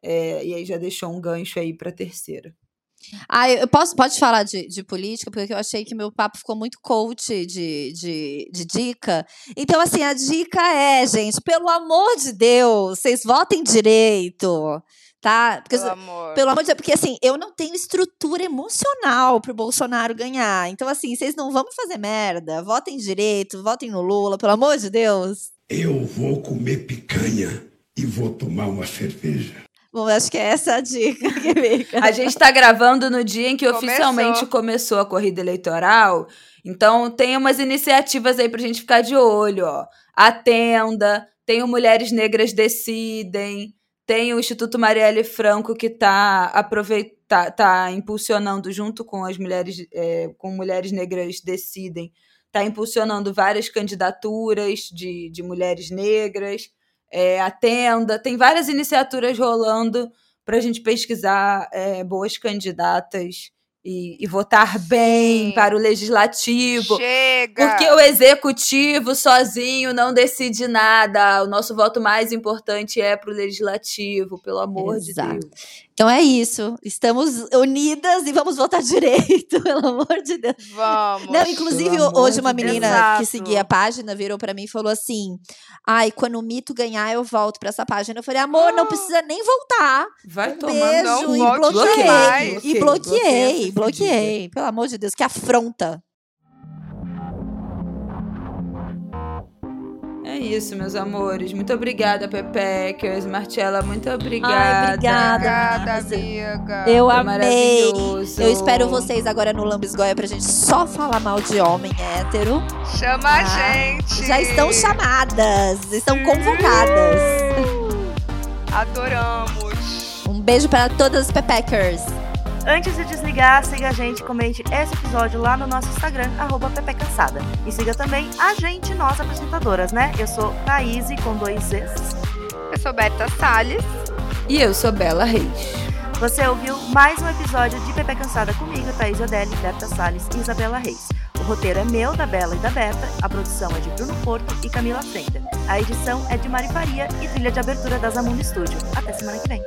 é, e aí já deixou um gancho aí pra terceira. Ah, eu posso, pode falar de, de política, porque eu achei que meu papo ficou muito coach de, de, de dica. Então, assim, a dica é, gente, pelo amor de Deus, vocês votem direito, tá? Porque, Pelo amor. pelo amor de Deus, porque assim, eu não tenho estrutura emocional pro Bolsonaro ganhar. Então, assim, vocês não vão me fazer merda. Votem direito, votem no Lula, pelo amor de Deus. Eu vou comer picanha e vou tomar uma cerveja. Bom, acho que é essa a dica que fica. A gente tá gravando no dia em que Começou. oficialmente começou a corrida eleitoral. Então tem umas iniciativas aí pra gente ficar de olho, ó. A Tenda, tem o Mulheres Negras Decidem, tem o Instituto Marielle Franco que tá aproveita, tá impulsionando junto com as mulheres é, com Mulheres Negras Decidem, tá impulsionando várias candidaturas de, de mulheres negras. É, a Tenda, tem várias iniciaturas rolando para a gente pesquisar é, boas candidatas e, e votar bem Sim. para o legislativo. Chega. Porque o executivo sozinho não decide nada. O nosso voto mais importante é para o legislativo, pelo amor Exato. de Deus. Então é isso. Estamos unidas e vamos votar direito, pelo amor de Deus. Vamos. Não, inclusive, hoje uma menina Deus. que Exato. seguia a página virou pra mim e falou assim: Ai, quando o mito ganhar, eu volto pra essa página. Eu falei, amor, não precisa nem voltar. Vai Um tomar beijo não e bloqueei. mais. E Bloqueei, bloqueei. Pelo amor de Deus, que afronta. É isso, meus amores. Muito obrigada, Pepeckers. Marcela, muito obrigada. Ai, obrigada. Amiga. Eu Foi amei. Eu espero vocês agora no Lambisgoia pra gente só falar mal de homem hétero. Chama Ah, a gente. Já estão chamadas, estão convocadas. Adoramos. Um beijo para todas as Pepeckers. Antes de desligar, siga a gente, comente esse episódio lá no nosso Instagram, arroba Cansada. E siga também a gente, nós apresentadoras, né? Eu sou Thaís com dois Z's. Eu sou Berta Salles. E eu sou Bela Reis. Você ouviu mais um episódio de Pepe Cansada comigo, Thaís Odelli, Berta Salles e Isabela Reis. O roteiro é meu, da Bela e da Berta, a produção é de Bruno Porto e Camila Frenda. A edição é de Mari Faria e trilha de abertura da Zamundo Studio. Até semana que vem.